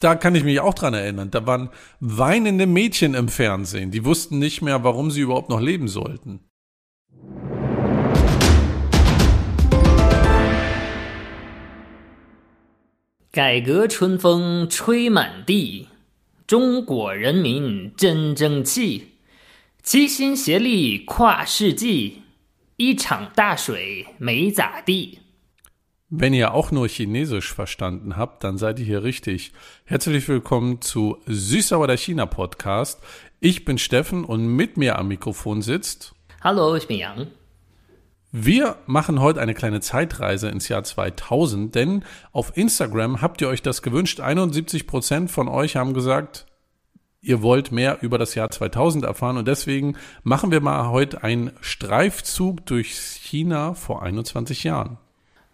Da kann ich mich auch dran erinnern. Da waren weinende Mädchen im Fernsehen. Die wussten nicht mehr, warum sie überhaupt noch leben sollten. Wenn ihr auch nur Chinesisch verstanden habt, dann seid ihr hier richtig. Herzlich willkommen zu Süßsauer der China Podcast. Ich bin Steffen und mit mir am Mikrofon sitzt. Hallo, ich bin Yang. Wir machen heute eine kleine Zeitreise ins Jahr 2000, denn auf Instagram habt ihr euch das gewünscht. 71 Prozent von euch haben gesagt, ihr wollt mehr über das Jahr 2000 erfahren und deswegen machen wir mal heute einen Streifzug durch China vor 21 Jahren.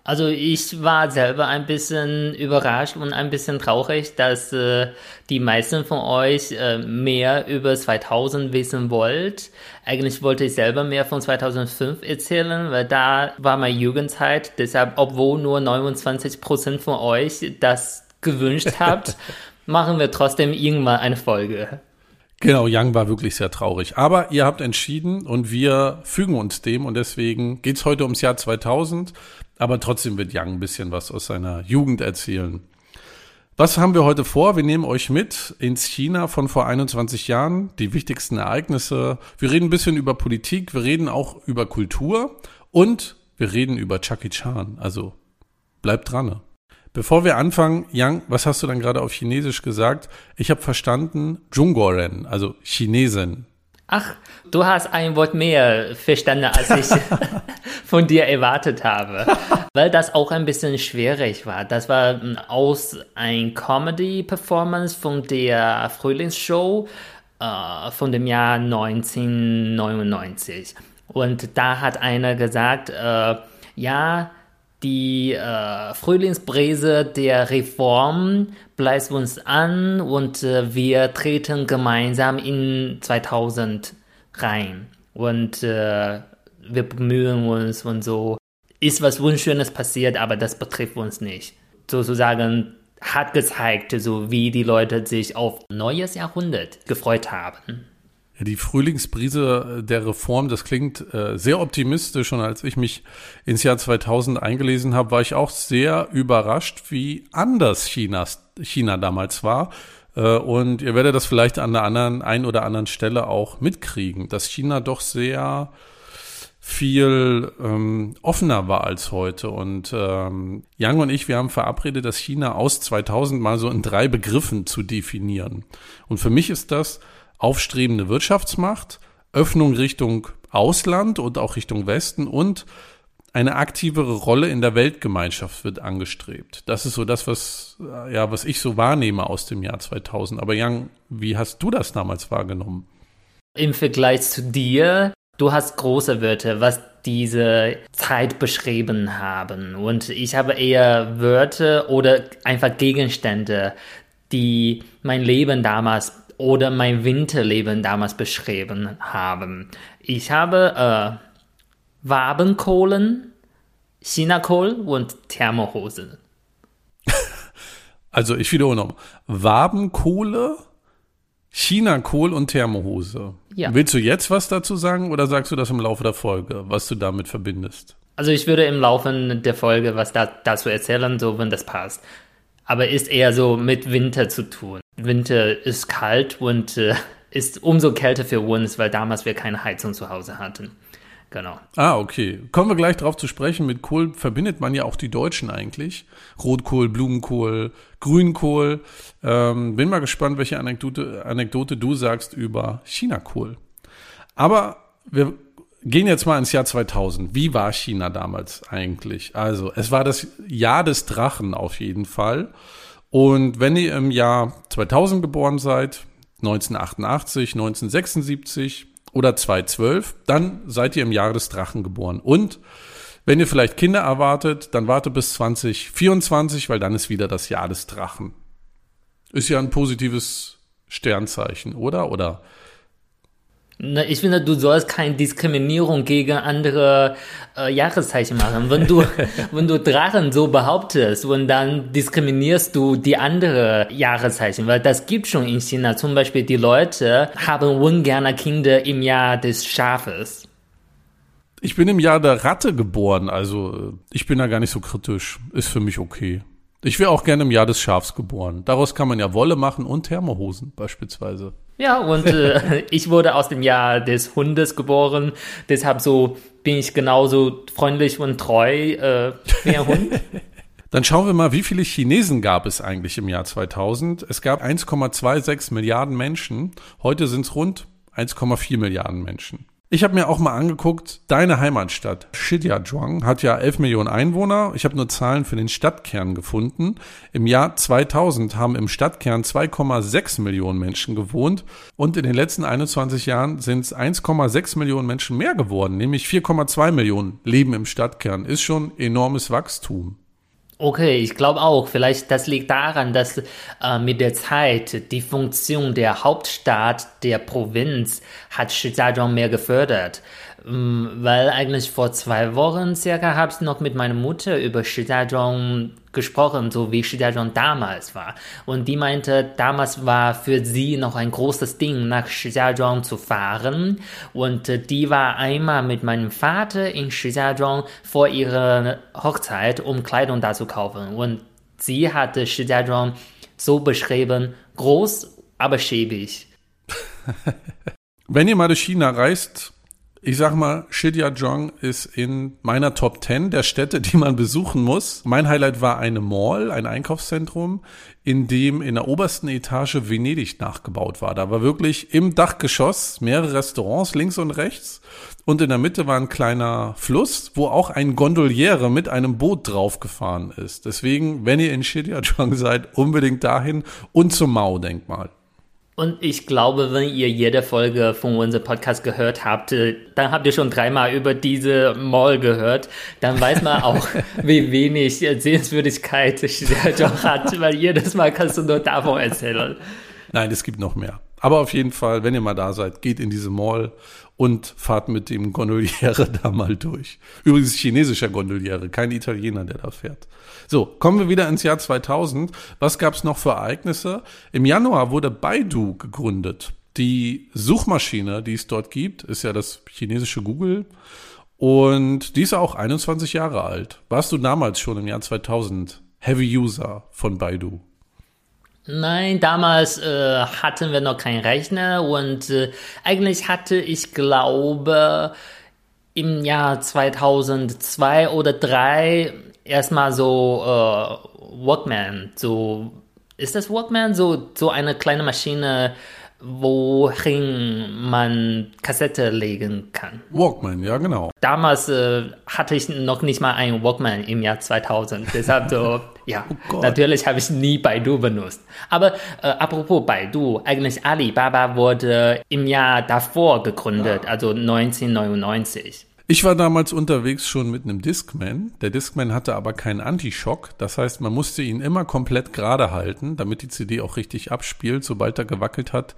Also ich war selber ein bisschen überrascht und ein bisschen traurig, dass äh, die meisten von euch äh, mehr über 2000 wissen wollt. Eigentlich wollte ich selber mehr von 2005 erzählen, weil da war meine Jugendzeit. Deshalb, obwohl nur 29 Prozent von euch das gewünscht habt, machen wir trotzdem irgendwann eine Folge. Genau, Young war wirklich sehr traurig. Aber ihr habt entschieden und wir fügen uns dem und deswegen geht's heute ums Jahr 2000. Aber trotzdem wird Young ein bisschen was aus seiner Jugend erzählen. Was haben wir heute vor? Wir nehmen euch mit ins China von vor 21 Jahren, die wichtigsten Ereignisse. Wir reden ein bisschen über Politik, wir reden auch über Kultur und wir reden über Chucky Chan. Also bleibt dran. Bevor wir anfangen, Yang, was hast du dann gerade auf Chinesisch gesagt? Ich habe verstanden Zhongguoren, also Chinesen. Ach, du hast ein Wort mehr verstanden, als ich von dir erwartet habe. Weil das auch ein bisschen schwierig war. Das war aus ein Comedy-Performance von der Frühlingsshow äh, von dem Jahr 1999. Und da hat einer gesagt, äh, ja, die äh, Frühlingsbrise der Reform bleibt uns an und äh, wir treten gemeinsam in 2000 rein. Und äh, wir bemühen uns und so. Ist was Wunschschönes passiert, aber das betrifft uns nicht. Sozusagen hat gezeigt, so wie die Leute sich auf neues Jahrhundert gefreut haben. Die Frühlingsbrise der Reform, das klingt äh, sehr optimistisch. Und als ich mich ins Jahr 2000 eingelesen habe, war ich auch sehr überrascht, wie anders Chinas, China damals war. Äh, und ihr werdet das vielleicht an der anderen, ein oder anderen Stelle auch mitkriegen, dass China doch sehr viel ähm, offener war als heute. Und ähm, Yang und ich, wir haben verabredet, das China aus 2000 mal so in drei Begriffen zu definieren. Und für mich ist das aufstrebende Wirtschaftsmacht, Öffnung Richtung Ausland und auch Richtung Westen und eine aktivere Rolle in der Weltgemeinschaft wird angestrebt. Das ist so das, was, ja, was ich so wahrnehme aus dem Jahr 2000. Aber Jan, wie hast du das damals wahrgenommen? Im Vergleich zu dir, du hast große Wörter, was diese Zeit beschrieben haben. Und ich habe eher Wörter oder einfach Gegenstände, die mein Leben damals oder mein Winterleben damals beschrieben haben. Ich habe äh, Wabenkohlen, Chinakohl und Thermohose. Also ich wiederhole noch. Wabenkohle, Chinakohl und Thermohose. Ja. Willst du jetzt was dazu sagen oder sagst du das im Laufe der Folge, was du damit verbindest? Also ich würde im Laufe der Folge was da, dazu erzählen, so wenn das passt. Aber ist eher so mit Winter zu tun. Winter ist kalt und äh, ist umso kälter für uns, weil damals wir keine Heizung zu Hause hatten. Genau. Ah, okay. Kommen wir gleich drauf zu sprechen. Mit Kohl verbindet man ja auch die Deutschen eigentlich. Rotkohl, Blumenkohl, Grünkohl. Ähm, bin mal gespannt, welche Anekdote, Anekdote du sagst über Chinakohl. Aber wir gehen jetzt mal ins Jahr 2000. Wie war China damals eigentlich? Also, es war das Jahr des Drachen auf jeden Fall. Und wenn ihr im Jahr 2000 geboren seid, 1988, 1976 oder 2012, dann seid ihr im Jahr des Drachen geboren. Und wenn ihr vielleicht Kinder erwartet, dann wartet bis 2024, weil dann ist wieder das Jahr des Drachen. Ist ja ein positives Sternzeichen, oder? Oder? Na, ich finde, du sollst keine Diskriminierung gegen andere äh, Jahreszeichen machen. Wenn du, wenn du Drachen so behauptest und dann diskriminierst du die andere Jahreszeichen, weil das gibt schon in China. Zum Beispiel die Leute haben ungerne Kinder im Jahr des Schafes. Ich bin im Jahr der Ratte geboren, also äh, ich bin da gar nicht so kritisch. Ist für mich okay. Ich wäre auch gerne im Jahr des Schafs geboren. Daraus kann man ja Wolle machen und Thermohosen beispielsweise. Ja, und äh, ich wurde aus dem Jahr des Hundes geboren. Deshalb so bin ich genauso freundlich und treu äh, wie ein Hund. Dann schauen wir mal, wie viele Chinesen gab es eigentlich im Jahr 2000? Es gab 1,26 Milliarden Menschen. Heute sind es rund 1,4 Milliarden Menschen. Ich habe mir auch mal angeguckt, deine Heimatstadt Shijiazhuang hat ja 11 Millionen Einwohner. Ich habe nur Zahlen für den Stadtkern gefunden. Im Jahr 2000 haben im Stadtkern 2,6 Millionen Menschen gewohnt und in den letzten 21 Jahren sind es 1,6 Millionen Menschen mehr geworden, nämlich 4,2 Millionen leben im Stadtkern. Ist schon enormes Wachstum. Okay, ich glaube auch. Vielleicht das liegt daran, dass äh, mit der Zeit die Funktion der Hauptstadt der Provinz hat Shijiazhuang mehr gefördert. Ähm, weil eigentlich vor zwei Wochen circa habe ich noch mit meiner Mutter über Shijiazhuang gesprochen, so wie Shijiazhuang damals war. Und die meinte, damals war für sie noch ein großes Ding, nach Shijiazhuang zu fahren. Und äh, die war einmal mit meinem Vater in Shijiazhuang vor ihrer Hochzeit, um Kleidung da zu kaufen. Und sie hatte Shijiazhuang so beschrieben, groß, aber schäbig. Wenn ihr mal durch China reist, ich sag mal, Shijiazhuang ist in meiner Top 10 der Städte, die man besuchen muss. Mein Highlight war eine Mall, ein Einkaufszentrum, in dem in der obersten Etage Venedig nachgebaut war. Da war wirklich im Dachgeschoss mehrere Restaurants links und rechts und in der Mitte war ein kleiner Fluss, wo auch ein Gondoliere mit einem Boot draufgefahren ist. Deswegen, wenn ihr in Shijiazhuang seid, unbedingt dahin und zum Mao-Denkmal. Und ich glaube, wenn ihr jede Folge von unserem Podcast gehört habt, äh, dann habt ihr schon dreimal über diese Mall gehört. Dann weiß man auch, wie wenig Sehenswürdigkeit der Job hat, weil jedes Mal kannst du nur davon erzählen. Nein, es gibt noch mehr. Aber auf jeden Fall, wenn ihr mal da seid, geht in diese Mall und fahrt mit dem Gondoliere da mal durch. Übrigens chinesischer Gondoliere, kein Italiener, der da fährt. So, kommen wir wieder ins Jahr 2000. Was gab es noch für Ereignisse? Im Januar wurde Baidu gegründet. Die Suchmaschine, die es dort gibt, ist ja das chinesische Google. Und die ist auch 21 Jahre alt. Warst du damals schon im Jahr 2000 Heavy User von Baidu? Nein, damals äh, hatten wir noch keinen Rechner und äh, eigentlich hatte ich glaube im Jahr 2002 oder 2003 erstmal so äh, Walkman, so ist das Walkman? So so eine kleine Maschine wohin man Kassette legen kann. Walkman, ja genau. Damals äh, hatte ich noch nicht mal einen Walkman im Jahr 2000. Deshalb so, ja, oh natürlich habe ich nie Baidu benutzt. Aber äh, apropos Baidu, eigentlich Alibaba wurde im Jahr davor gegründet, ja. also 1999. Ich war damals unterwegs schon mit einem Discman. Der Discman hatte aber keinen Anti-Schock. Das heißt, man musste ihn immer komplett gerade halten, damit die CD auch richtig abspielt. Sobald er gewackelt hat,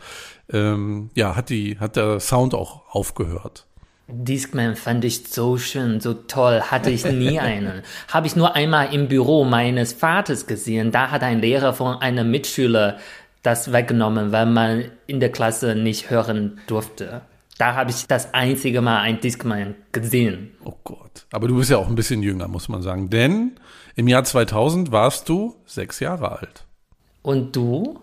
ähm, ja, hat die, hat der Sound auch aufgehört. Discman fand ich so schön, so toll, hatte ich nie einen. Habe ich nur einmal im Büro meines Vaters gesehen. Da hat ein Lehrer von einem Mitschüler das weggenommen, weil man in der Klasse nicht hören durfte. Da habe ich das einzige Mal ein Discman gesehen. Oh Gott. Aber du bist ja auch ein bisschen jünger, muss man sagen. Denn im Jahr 2000 warst du sechs Jahre alt. Und du?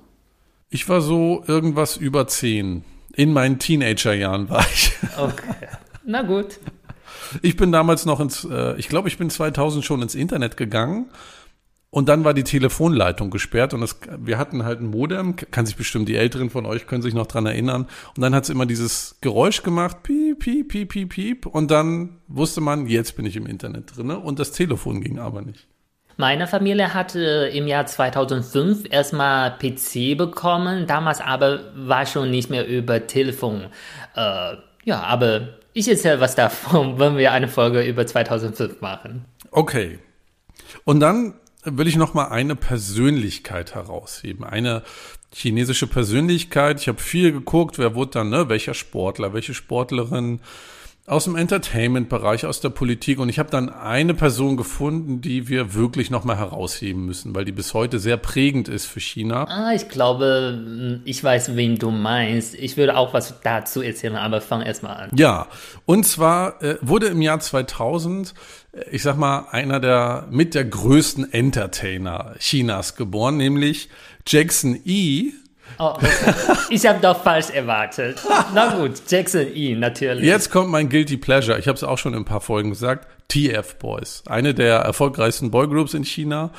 Ich war so irgendwas über zehn. In meinen Teenagerjahren war ich. Okay. Na gut. Ich bin damals noch ins, äh, ich glaube, ich bin 2000 schon ins Internet gegangen und dann war die Telefonleitung gesperrt und das, wir hatten halt ein Modem, kann sich bestimmt die Älteren von euch können sich noch dran erinnern. Und dann hat es immer dieses Geräusch gemacht, piep, piep, piep, piep, piep. Und dann wusste man, jetzt bin ich im Internet drin. Und das Telefon ging aber nicht. Meine Familie hatte im Jahr 2005 erstmal PC bekommen, damals aber war schon nicht mehr über Telefon. Äh, ja, aber ich erzähle was davon, wenn wir eine Folge über 2005 machen. Okay. Und dann will ich noch mal eine Persönlichkeit herausheben, eine chinesische Persönlichkeit. Ich habe viel geguckt, wer wurde dann, ne, welcher Sportler, welche Sportlerin aus dem Entertainment-Bereich, aus der Politik. Und ich habe dann eine Person gefunden, die wir wirklich nochmal herausheben müssen, weil die bis heute sehr prägend ist für China. Ah, ich glaube, ich weiß, wen du meinst. Ich würde auch was dazu erzählen, aber fang erstmal an. Ja, und zwar äh, wurde im Jahr 2000, äh, ich sag mal, einer der mit der größten Entertainer Chinas geboren, nämlich Jackson E Oh, ich habe doch falsch erwartet. Na gut, Jackson E, natürlich. Jetzt kommt mein Guilty Pleasure. Ich habe es auch schon in ein paar Folgen gesagt. TF Boys, eine der erfolgreichsten Boygroups in China.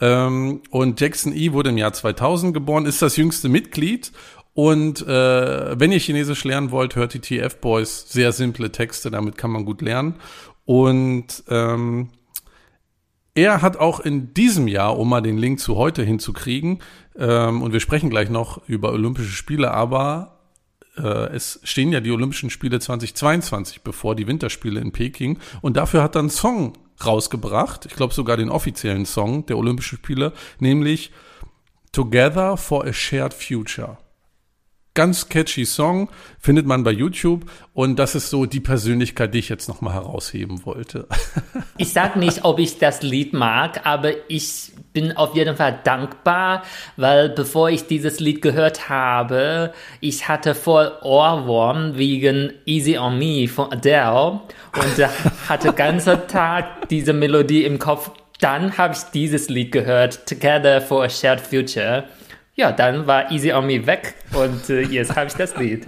Ähm, und Jackson E wurde im Jahr 2000 geboren, ist das jüngste Mitglied. Und äh, wenn ihr Chinesisch lernen wollt, hört die TF Boys. Sehr simple Texte, damit kann man gut lernen. Und ähm, er hat auch in diesem Jahr, um mal den Link zu heute hinzukriegen, ähm, und wir sprechen gleich noch über Olympische Spiele, aber äh, es stehen ja die Olympischen Spiele 2022 bevor, die Winterspiele in Peking. Und dafür hat er einen Song rausgebracht, ich glaube sogar den offiziellen Song der Olympischen Spiele, nämlich Together for a Shared Future ganz catchy Song, findet man bei YouTube und das ist so die Persönlichkeit, die ich jetzt nochmal herausheben wollte. ich sag nicht, ob ich das Lied mag, aber ich bin auf jeden Fall dankbar, weil bevor ich dieses Lied gehört habe, ich hatte voll Ohrwurm wegen Easy on Me von Adele und hatte ganze Tag diese Melodie im Kopf. Dann habe ich dieses Lied gehört, Together for a Shared Future. Ja, dann war Easy on Me weg und äh, jetzt habe ich das Lied.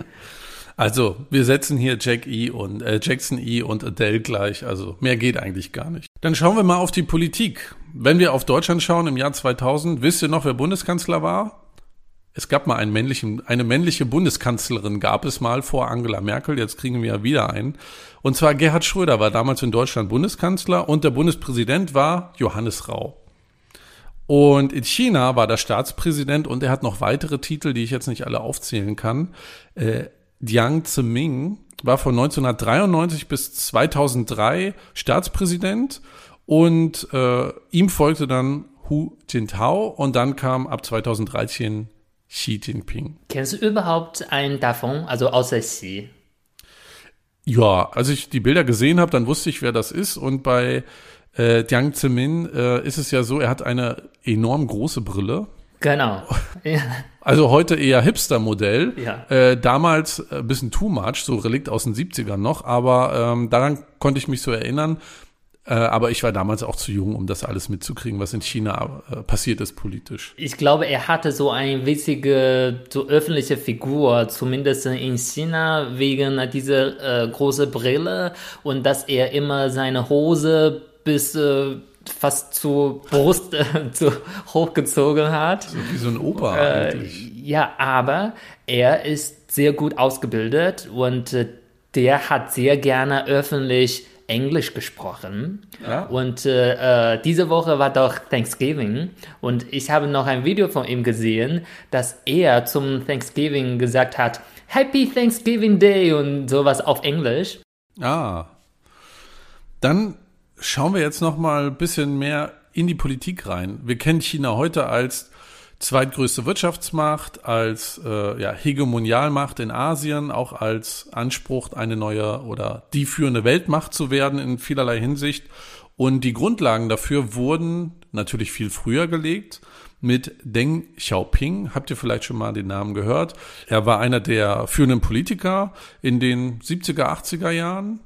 Also, wir setzen hier Jack E und äh, Jackson E und Adele gleich. Also, mehr geht eigentlich gar nicht. Dann schauen wir mal auf die Politik. Wenn wir auf Deutschland schauen im Jahr 2000, wisst ihr noch, wer Bundeskanzler war? Es gab mal einen männlichen, eine männliche Bundeskanzlerin gab es mal vor Angela Merkel. Jetzt kriegen wir ja wieder einen. Und zwar Gerhard Schröder war damals in Deutschland Bundeskanzler und der Bundespräsident war Johannes Rau. Und in China war der Staatspräsident und er hat noch weitere Titel, die ich jetzt nicht alle aufzählen kann. Äh, Jiang Zemin war von 1993 bis 2003 Staatspräsident und äh, ihm folgte dann Hu Jintao und dann kam ab 2013 Xi Jinping. Kennst du überhaupt einen davon, also außer Xi? Ja, als ich die Bilder gesehen habe, dann wusste ich, wer das ist und bei äh, Jiang Zemin äh, ist es ja so, er hat eine enorm große Brille. Genau. Ja. Also heute eher Hipster-Modell. Ja. Äh, damals ein bisschen too much, so Relikt aus den 70ern noch, aber ähm, daran konnte ich mich so erinnern. Äh, aber ich war damals auch zu jung, um das alles mitzukriegen, was in China äh, passiert ist politisch. Ich glaube, er hatte so eine witzige, so öffentliche Figur, zumindest in China, wegen dieser äh, großen Brille und dass er immer seine Hose bis äh, fast zur Brust äh, zu, hochgezogen hat. So wie so ein Opa äh, eigentlich. Ja, aber er ist sehr gut ausgebildet und äh, der hat sehr gerne öffentlich Englisch gesprochen. Ja. Und äh, äh, diese Woche war doch Thanksgiving und ich habe noch ein Video von ihm gesehen, dass er zum Thanksgiving gesagt hat, Happy Thanksgiving Day und sowas auf Englisch. Ah. Dann schauen wir jetzt noch mal ein bisschen mehr in die Politik rein. Wir kennen China heute als zweitgrößte Wirtschaftsmacht, als äh, ja, Hegemonialmacht in Asien, auch als Anspruch, eine neue oder die führende Weltmacht zu werden in vielerlei Hinsicht. Und die Grundlagen dafür wurden natürlich viel früher gelegt mit Deng Xiaoping. Habt ihr vielleicht schon mal den Namen gehört? Er war einer der führenden Politiker in den 70er, 80er Jahren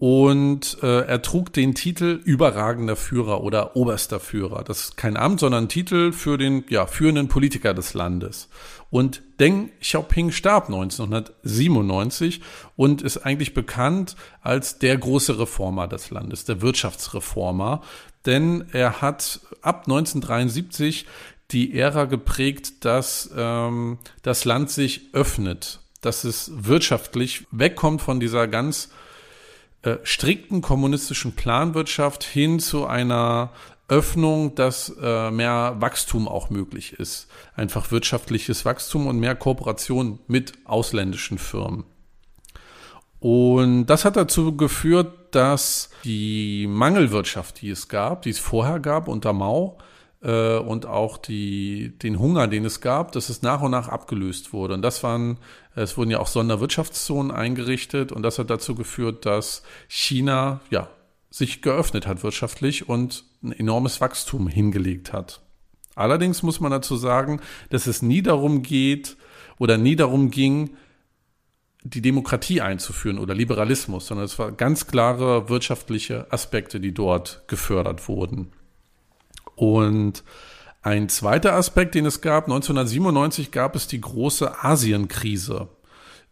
und äh, er trug den Titel überragender Führer oder oberster Führer. Das ist kein Amt, sondern ein Titel für den ja, führenden Politiker des Landes. Und Deng Xiaoping starb 1997 und ist eigentlich bekannt als der große Reformer des Landes, der Wirtschaftsreformer. Denn er hat ab 1973 die Ära geprägt, dass ähm, das Land sich öffnet, dass es wirtschaftlich wegkommt von dieser ganz äh, strikten kommunistischen Planwirtschaft hin zu einer Öffnung, dass äh, mehr Wachstum auch möglich ist. Einfach wirtschaftliches Wachstum und mehr Kooperation mit ausländischen Firmen. Und das hat dazu geführt, dass die Mangelwirtschaft, die es gab, die es vorher gab unter Mao, äh, und auch die, den Hunger, den es gab, dass es nach und nach abgelöst wurde. Und das waren, es wurden ja auch Sonderwirtschaftszonen eingerichtet und das hat dazu geführt, dass China, ja, sich geöffnet hat wirtschaftlich und ein enormes Wachstum hingelegt hat. Allerdings muss man dazu sagen, dass es nie darum geht oder nie darum ging, die Demokratie einzuführen oder Liberalismus, sondern es waren ganz klare wirtschaftliche Aspekte, die dort gefördert wurden. Und ein zweiter Aspekt, den es gab, 1997 gab es die große Asienkrise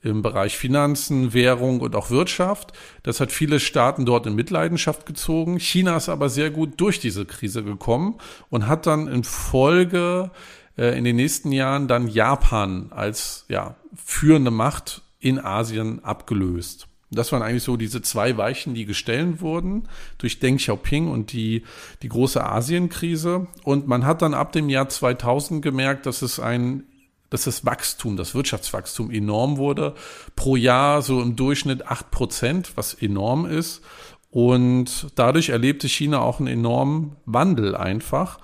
im Bereich Finanzen, Währung und auch Wirtschaft. Das hat viele Staaten dort in Mitleidenschaft gezogen. China ist aber sehr gut durch diese Krise gekommen und hat dann in Folge äh, in den nächsten Jahren dann Japan als ja, führende Macht in Asien abgelöst. Das waren eigentlich so diese zwei Weichen, die gestellt wurden durch Deng Xiaoping und die, die große Asienkrise. Und man hat dann ab dem Jahr 2000 gemerkt, dass es ein dass das Wachstum, das Wirtschaftswachstum enorm wurde. Pro Jahr so im Durchschnitt acht Prozent, was enorm ist. Und dadurch erlebte China auch einen enormen Wandel einfach,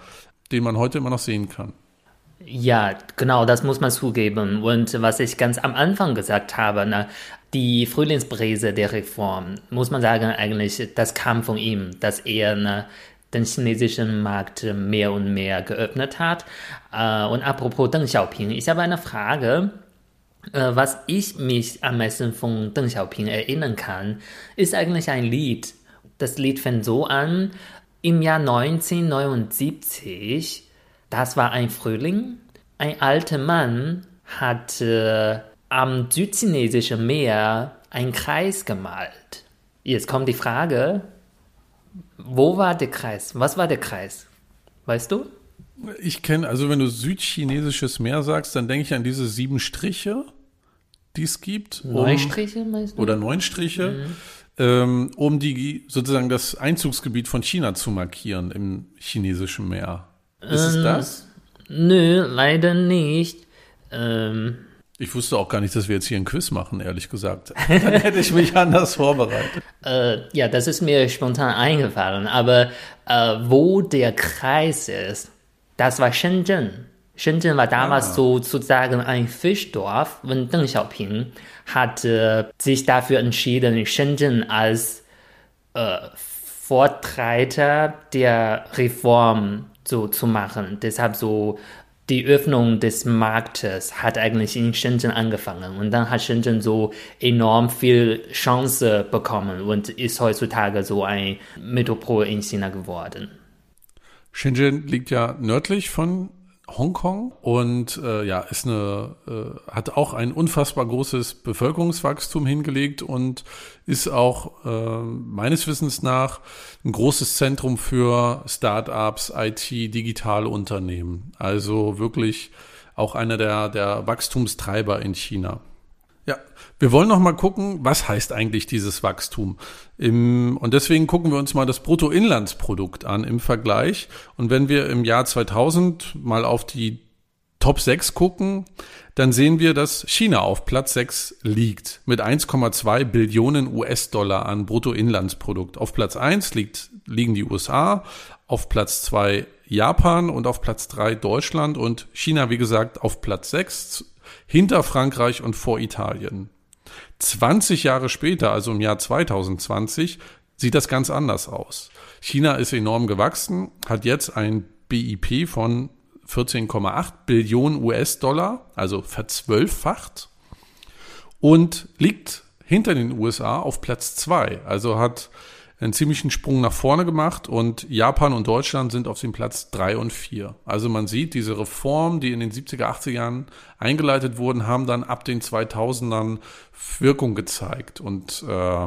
den man heute immer noch sehen kann. Ja, genau, das muss man zugeben. Und was ich ganz am Anfang gesagt habe, ne, die Frühlingsbrise der Reform, muss man sagen, eigentlich, das kam von ihm, dass er ne, den chinesischen Markt mehr und mehr geöffnet hat. Äh, und apropos Deng Xiaoping, ich habe eine Frage. Äh, was ich mich am meisten von Deng Xiaoping erinnern kann, ist eigentlich ein Lied. Das Lied fängt so an, im Jahr 1979 das war ein Frühling. Ein alter Mann hat äh, am südchinesischen Meer einen Kreis gemalt. Jetzt kommt die Frage, wo war der Kreis? Was war der Kreis? Weißt du? Ich kenne, also wenn du südchinesisches Meer sagst, dann denke ich an diese sieben Striche, die es gibt. Neun um, Striche meinst du? Oder neun Striche, mhm. ähm, um die sozusagen das Einzugsgebiet von China zu markieren im chinesischen Meer. Ist ähm, es das? Nö, leider nicht. Ähm, ich wusste auch gar nicht, dass wir jetzt hier ein Quiz machen, ehrlich gesagt. Dann hätte ich mich anders vorbereitet. Äh, ja, das ist mir spontan eingefallen. Aber äh, wo der Kreis ist, das war Shenzhen. Shenzhen war damals ah. so sozusagen ein Fischdorf und Deng Xiaoping hat äh, sich dafür entschieden, Shenzhen als äh, Vortreiter der Reform so zu machen. Deshalb so die Öffnung des Marktes hat eigentlich in Shenzhen angefangen und dann hat Shenzhen so enorm viel Chance bekommen und ist heutzutage so ein Metropol in China geworden. Shenzhen liegt ja nördlich von Hongkong und äh, ja, ist eine, äh, hat auch ein unfassbar großes Bevölkerungswachstum hingelegt und ist auch äh, meines Wissens nach ein großes Zentrum für Startups, IT, digitale Unternehmen. Also wirklich auch einer der, der Wachstumstreiber in China. Ja, wir wollen noch mal gucken, was heißt eigentlich dieses Wachstum. Im, und deswegen gucken wir uns mal das Bruttoinlandsprodukt an im Vergleich. Und wenn wir im Jahr 2000 mal auf die Top 6 gucken, dann sehen wir, dass China auf Platz 6 liegt mit 1,2 Billionen US-Dollar an Bruttoinlandsprodukt. Auf Platz 1 liegt, liegen die USA, auf Platz 2 Japan und auf Platz 3 Deutschland und China, wie gesagt, auf Platz 6 hinter Frankreich und vor Italien. 20 Jahre später, also im Jahr 2020, sieht das ganz anders aus. China ist enorm gewachsen, hat jetzt ein BIP von 14,8 Billionen US-Dollar, also verzwölffacht, und liegt hinter den USA auf Platz zwei. Also hat einen ziemlichen Sprung nach vorne gemacht und Japan und Deutschland sind auf dem Platz drei und vier. Also man sieht, diese Reformen, die in den 70er, 80er Jahren eingeleitet wurden, haben dann ab den 2000ern Wirkung gezeigt und äh,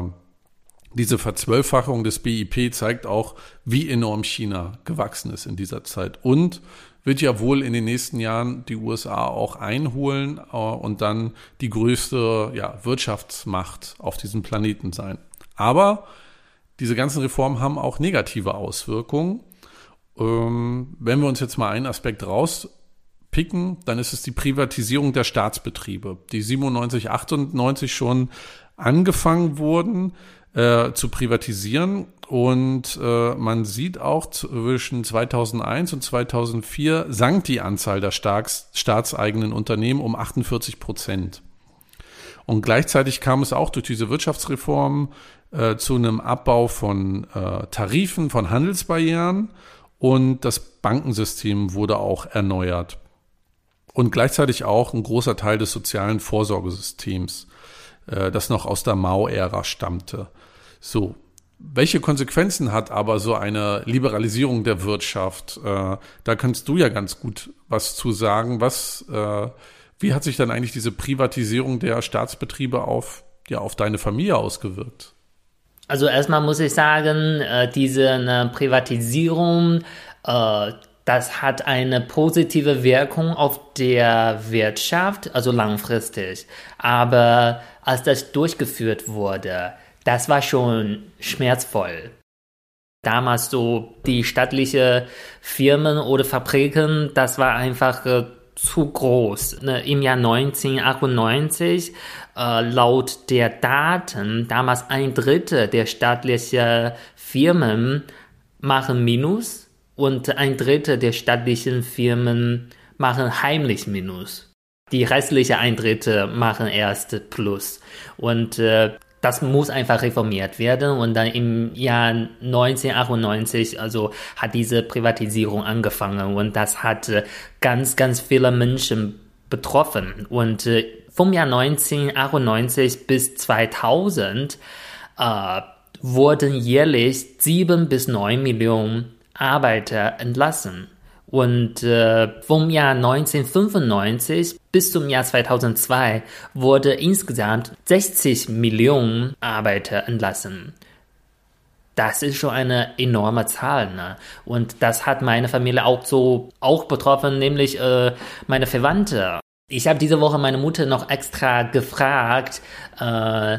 diese Verzwölffachung des BIP zeigt auch, wie enorm China gewachsen ist in dieser Zeit und wird ja wohl in den nächsten Jahren die USA auch einholen äh, und dann die größte ja, Wirtschaftsmacht auf diesem Planeten sein. Aber diese ganzen Reformen haben auch negative Auswirkungen. Ähm, wenn wir uns jetzt mal einen Aspekt rauspicken, dann ist es die Privatisierung der Staatsbetriebe, die 97, 98 schon angefangen wurden äh, zu privatisieren. Und äh, man sieht auch zwischen 2001 und 2004 sank die Anzahl der Staats, staatseigenen Unternehmen um 48 Prozent. Und gleichzeitig kam es auch durch diese Wirtschaftsreform äh, zu einem Abbau von äh, Tarifen, von Handelsbarrieren und das Bankensystem wurde auch erneuert. Und gleichzeitig auch ein großer Teil des sozialen Vorsorgesystems, äh, das noch aus der Mao-Ära stammte. So, welche Konsequenzen hat aber so eine Liberalisierung der Wirtschaft? Äh, da kannst du ja ganz gut was zu sagen. Was, äh, wie hat sich dann eigentlich diese Privatisierung der Staatsbetriebe auf, ja, auf deine Familie ausgewirkt? Also erstmal muss ich sagen, äh, diese ne, Privatisierung, äh, das hat eine positive Wirkung auf der Wirtschaft, also langfristig. Aber als das durchgeführt wurde, das war schon schmerzvoll. Damals so die staatliche Firmen oder Fabriken, das war einfach äh, zu groß. Ne, Im Jahr 1998, äh, laut der Daten, damals ein Drittel der staatlichen Firmen machen Minus und ein Drittel der staatlichen Firmen machen heimlich Minus. Die restliche ein Drittel machen erst Plus. Und äh, das muss einfach reformiert werden. Und dann im Jahr 1998, also hat diese Privatisierung angefangen und das hat äh, ganz, ganz viele Menschen betroffen. Und äh, vom Jahr 1998 bis 2000 äh, wurden jährlich sieben bis neun Millionen Arbeiter entlassen. Und äh, vom Jahr 1995 bis zum Jahr 2002 wurde insgesamt 60 Millionen Arbeiter entlassen. Das ist schon eine enorme Zahl. Ne? Und das hat meine Familie auch so auch betroffen, nämlich äh, meine Verwandte. Ich habe diese Woche meine Mutter noch extra gefragt, äh,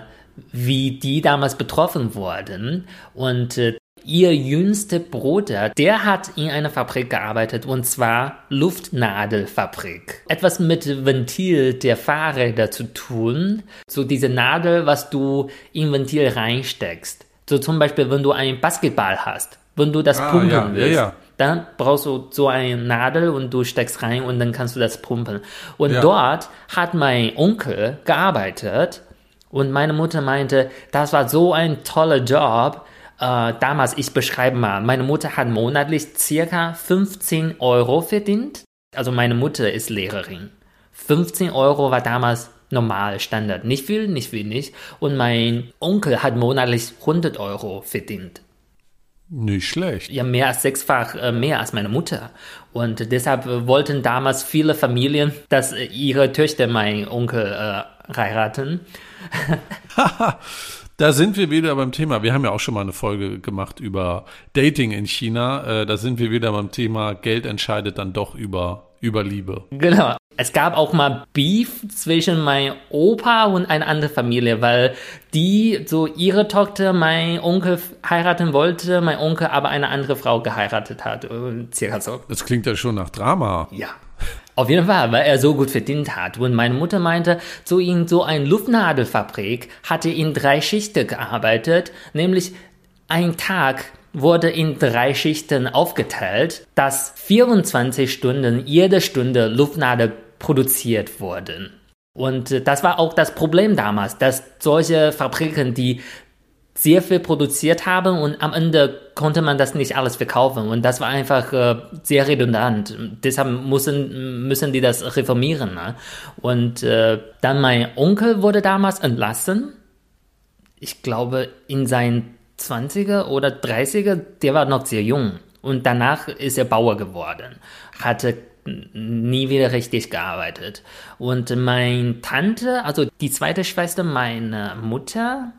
wie die damals betroffen wurden. Und äh, Ihr jüngster Bruder, der hat in einer Fabrik gearbeitet und zwar Luftnadelfabrik. Etwas mit Ventil der Fahrräder zu tun. So diese Nadel, was du in Ventil reinsteckst. So zum Beispiel, wenn du einen Basketball hast, wenn du das ah, pumpen ja, willst. Ja, ja. Dann brauchst du so eine Nadel und du steckst rein und dann kannst du das pumpen. Und dort hat mein Onkel gearbeitet und meine Mutter meinte, das war so ein toller Job äh, damals, ich beschreibe mal, meine Mutter hat monatlich circa 15 Euro verdient. Also meine Mutter ist Lehrerin. 15 Euro war damals normal, Standard. Nicht viel, nicht wenig. Und mein Onkel hat monatlich 100 Euro verdient. Nicht schlecht. Ja, mehr als sechsfach äh, mehr als meine Mutter. Und deshalb wollten damals viele Familien, dass ihre Töchter meinen Onkel äh, heiraten. Da sind wir wieder beim Thema. Wir haben ja auch schon mal eine Folge gemacht über Dating in China. Äh, da sind wir wieder beim Thema, Geld entscheidet dann doch über, über Liebe. Genau. Es gab auch mal Beef zwischen meinem Opa und einer anderen Familie, weil die so ihre Tochter mein Onkel heiraten wollte, mein Onkel aber eine andere Frau geheiratet hat. Circa so. Das klingt ja schon nach Drama. Ja. Auf jeden Fall, weil er so gut verdient hat. Und meine Mutter meinte, so in so einer Luftnadelfabrik hatte in drei Schichten gearbeitet, nämlich ein Tag wurde in drei Schichten aufgeteilt, dass 24 Stunden jede Stunde Luftnadel produziert wurden. Und äh, das war auch das Problem damals, dass solche Fabriken, die sehr viel produziert haben und am Ende konnte man das nicht alles verkaufen und das war einfach äh, sehr redundant. Deshalb müssen, müssen die das reformieren. Ne? Und äh, dann mein Onkel wurde damals entlassen. Ich glaube in seinen 20er oder 30er, der war noch sehr jung. Und danach ist er Bauer geworden, hatte nie wieder richtig gearbeitet. Und meine Tante, also die zweite Schwester meiner Mutter,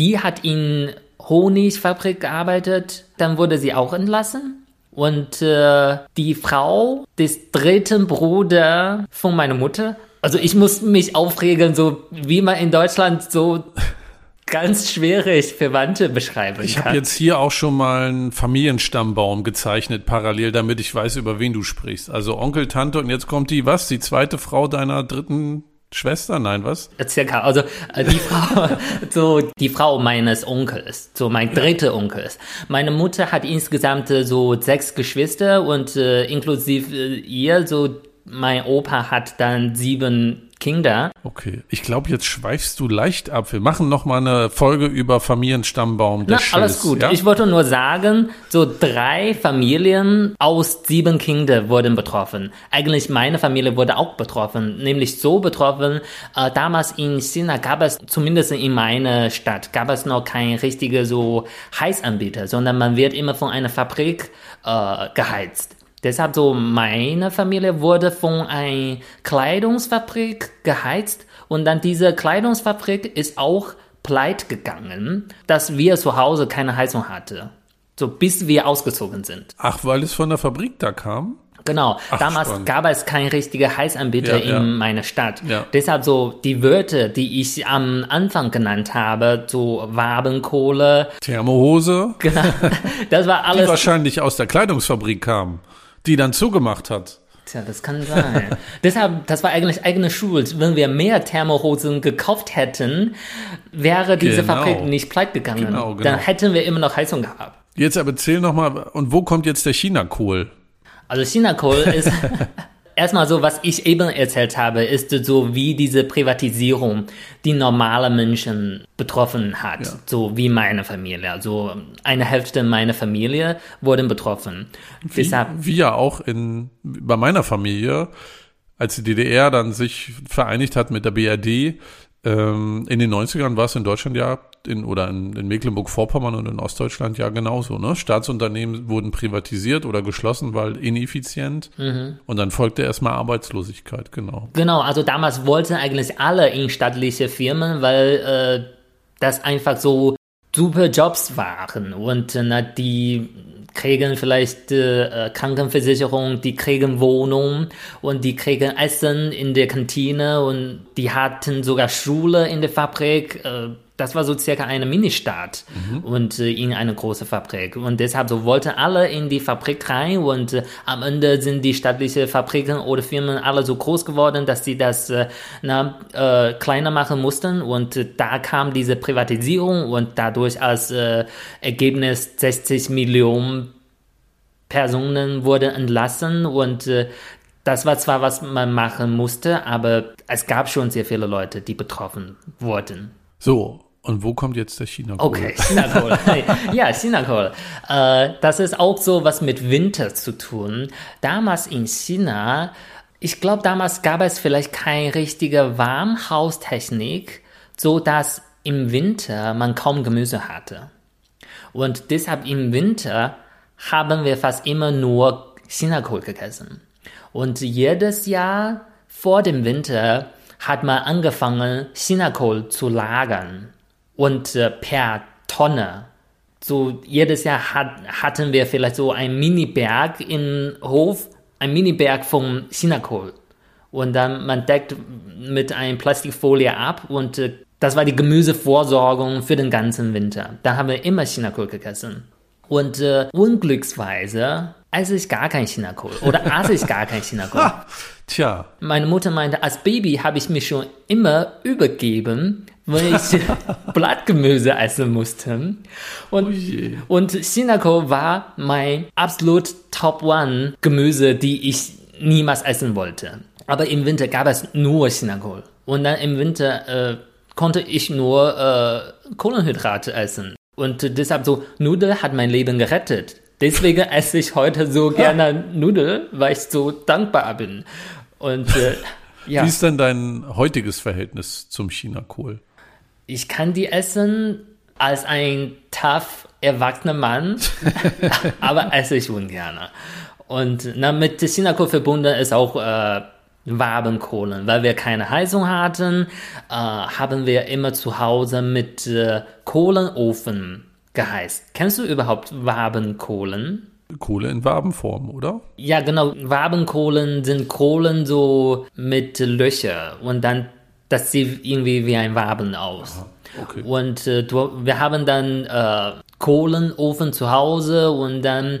die hat in Honigfabrik gearbeitet, dann wurde sie auch entlassen. Und äh, die Frau des dritten Bruders von meiner Mutter, also ich muss mich aufregen, so wie man in Deutschland so ganz schwierig Verwandte beschreiben kann. Ich habe jetzt hier auch schon mal einen Familienstammbaum gezeichnet, parallel, damit ich weiß, über wen du sprichst. Also Onkel, Tante und jetzt kommt die, was? Die zweite Frau deiner dritten Schwester? Nein, was? Circa, also äh, die Frau, so die Frau meines Onkels, so mein dritter Onkel. Meine Mutter hat insgesamt äh, so sechs Geschwister und äh, inklusive äh, ihr, so mein Opa hat dann sieben Kinder. Okay, ich glaube, jetzt schweifst du leicht ab. Wir machen noch mal eine Folge über Familienstammbaum Na, alles gut. Ja? Ich wollte nur sagen, so drei Familien aus sieben Kindern wurden betroffen. Eigentlich meine Familie wurde auch betroffen, nämlich so betroffen. Äh, damals in China gab es zumindest in meiner Stadt gab es noch kein richtiger so Heizanbieter, sondern man wird immer von einer Fabrik äh, geheizt. Deshalb so meine Familie wurde von einer Kleidungsfabrik geheizt und dann diese Kleidungsfabrik ist auch pleit gegangen, dass wir zu Hause keine Heizung hatten. So bis wir ausgezogen sind. Ach, weil es von der Fabrik da kam? Genau, Ach, damals spannend. gab es keinen richtigen Heizanbieter Ja, ja. in meiner Stadt. Ja. Deshalb so die Wörter, die ich am Anfang genannt habe, so Wabenkohle, Thermohose, genau, das war die alles wahrscheinlich aus der Kleidungsfabrik kam, die dann zugemacht hat. Tja, das kann sein. Deshalb, das war eigentlich eigene Schuld. Wenn wir mehr Thermohosen gekauft hätten, wäre diese Genau. Fabrik nicht pleite gegangen. Genau, genau. Dann hätten wir immer noch Heizung gehabt. Jetzt aber erzähl noch mal, und wo kommt jetzt der China-Kohl? Also Chinakohl ist erstmal so, was ich eben erzählt habe, ist so wie diese Privatisierung die normale Menschen betroffen hat, Ja. so wie meine Familie. Also eine Hälfte meiner Familie wurden betroffen. Wie, Deshalb wie ja auch in, bei meiner Familie, als die DDR dann sich vereinigt hat mit der BRD, ähm, in den 90ern war es in Deutschland ja, in, oder in, in Mecklenburg-Vorpommern und in Ostdeutschland ja genauso. Ne? Staatsunternehmen wurden privatisiert oder geschlossen, weil ineffizient. Und dann folgte erstmal Arbeitslosigkeit, genau. Genau, also damals wollten eigentlich alle in staatliche Firmen, weil äh, das einfach so super Jobs waren und äh, na, die kriegen vielleicht äh, Krankenversicherung, die kriegen Wohnung und die kriegen Essen in der Kantine und die hatten sogar Schule in der Fabrik. Äh, das war so circa eine Ministadt und äh, in eine große Fabrik. Und deshalb so wollten alle in die Fabrik rein und äh, am Ende sind die staatlichen Fabriken oder Firmen alle so groß geworden, dass sie das äh, na, äh, kleiner machen mussten. Und äh, da kam diese Privatisierung und dadurch als äh, Ergebnis 60 Millionen Personen wurden entlassen und das war zwar, was man machen musste, aber es gab schon sehr viele Leute, die betroffen wurden. So, und wo kommt jetzt der China-Kohl? Okay, Chinakohl. ja, Chinakohl. Äh, das ist auch so was mit Winter zu tun. Damals in China, ich glaube, damals gab es vielleicht keine richtige Warmhaustechnik, so dass im Winter man kaum Gemüse hatte. Und deshalb im Winter haben wir fast immer nur Chinakohl gegessen. Und jedes Jahr vor dem Winter hat man angefangen, Chinakohl zu lagern. Und äh, per Tonne. So jedes Jahr hat, hatten wir vielleicht so einen Mini-Berg im Hof, ein Mini-Berg vom Chinakohl. Und dann man deckt mit einer Plastikfolie ab und äh, das war die Gemüsevorsorgung für den ganzen Winter. Da haben wir immer Chinakohl gegessen. Und äh, unglücksweise esse ich gar kein Chinakohl oder aß ich gar kein Chinakohl. Ah, tja, Meine Mutter meinte, als Baby habe ich mich schon immer übergeben, weil ich Blattgemüse essen musste. Und, je. und Chinakohl war mein absolut Top One Gemüse, die ich niemals essen wollte. Aber im Winter gab es nur Chinakohl. Und dann im Winter äh, konnte ich nur äh, Kohlenhydrate essen. Und deshalb so, Nudel hat mein Leben gerettet. Deswegen esse ich heute so gerne Nudel, weil ich so dankbar bin. Und äh, ja, wie ist denn dein heutiges Verhältnis zum China-Kohl? ich kann die essen als ein tough, erwachsener Mann, aber esse ich ungern. Und na, mit Chinakohl verbunden ist auch äh, Wabenkohlen. Weil wir keine Heizung hatten, äh, haben wir immer zu Hause mit äh, Kohlenofen geheizt. Kennst du überhaupt Wabenkohlen? Kohle in Wabenform, oder? Ja, genau. Wabenkohlen sind Kohlen so mit Löcher und dann, das sieht irgendwie wie ein Waben aus. Okay. Und äh, wir haben dann äh, Kohlenofen zu Hause und dann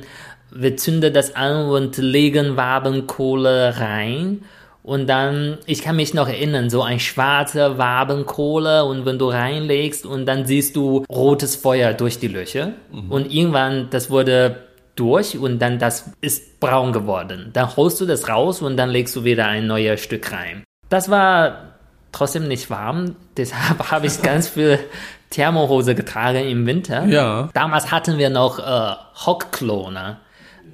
wir zünden das an und legen Wabenkohle rein. Und dann, ich kann mich noch erinnern, so ein schwarzer Wabenkohle und wenn du reinlegst und dann siehst du rotes Feuer durch die Löcher. Mhm. Und irgendwann, das wurde durch und dann das ist braun geworden. Dann holst du das raus und dann legst du wieder ein neues Stück rein. Das war trotzdem nicht warm, deshalb habe ich ganz viel Thermohose getragen im Winter. Ja. Damals hatten wir noch äh, Hockklo, ne?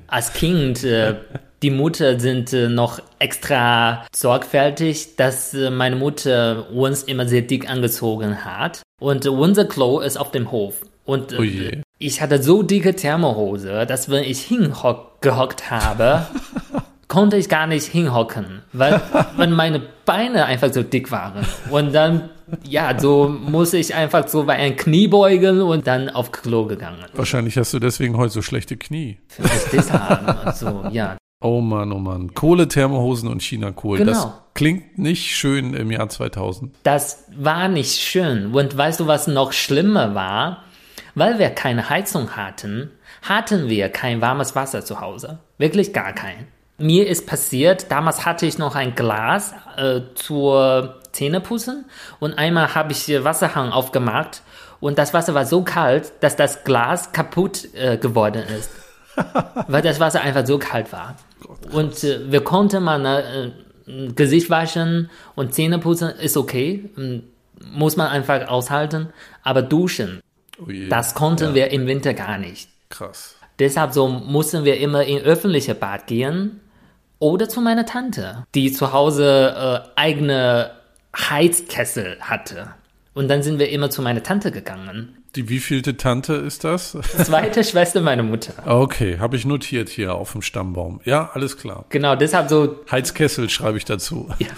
Als Kind äh, die Mutter sind äh, noch extra sorgfältig, dass äh, meine Mutter uns immer sehr dick angezogen hat. Und unser Klo ist auf dem Hof. Und äh, oh ich hatte so dicke Thermohose, dass wenn ich hingehockt habe, konnte ich gar nicht hinhocken, weil, weil meine Beine einfach so dick waren. Und dann, ja, so muss ich einfach so bei einem Knie beugen und dann auf Klo gegangen. Wahrscheinlich hast du deswegen heute so schlechte Knie. Vielleicht deshalb. Also, ja. Oh Mann, oh Mann. Kohle, Thermohosen und China-Kohl. Genau. Das klingt nicht schön im Jahr 2000. Das war nicht schön. Und weißt du, was noch schlimmer war? Weil wir keine Heizung hatten, hatten wir kein warmes Wasser zu Hause. Wirklich gar kein. Mir ist passiert, damals hatte ich noch ein Glas äh, zur Zähneputzen und einmal habe ich Wasserhang aufgemacht und das Wasser war so kalt, dass das Glas kaputt äh, geworden ist. weil das Wasser einfach so kalt war. Und äh, wir konnten mal äh, Gesicht waschen und Zähne putzen, ist okay. Muss man einfach aushalten. Aber duschen, oh das konnten ja. wir im Winter gar nicht. Krass. Deshalb so mussten wir immer in öffentliche Bad gehen oder zu meiner Tante, die zu Hause äh, eigene Heizkessel hatte. Und dann sind wir immer zu meiner Tante gegangen. Die wievielte Tante ist das? Zweite Schwester meiner Mutter. Okay, habe ich notiert hier auf dem Stammbaum. Ja, alles klar. Genau, deshalb so. Heizkessel schreibe ich dazu. Ja.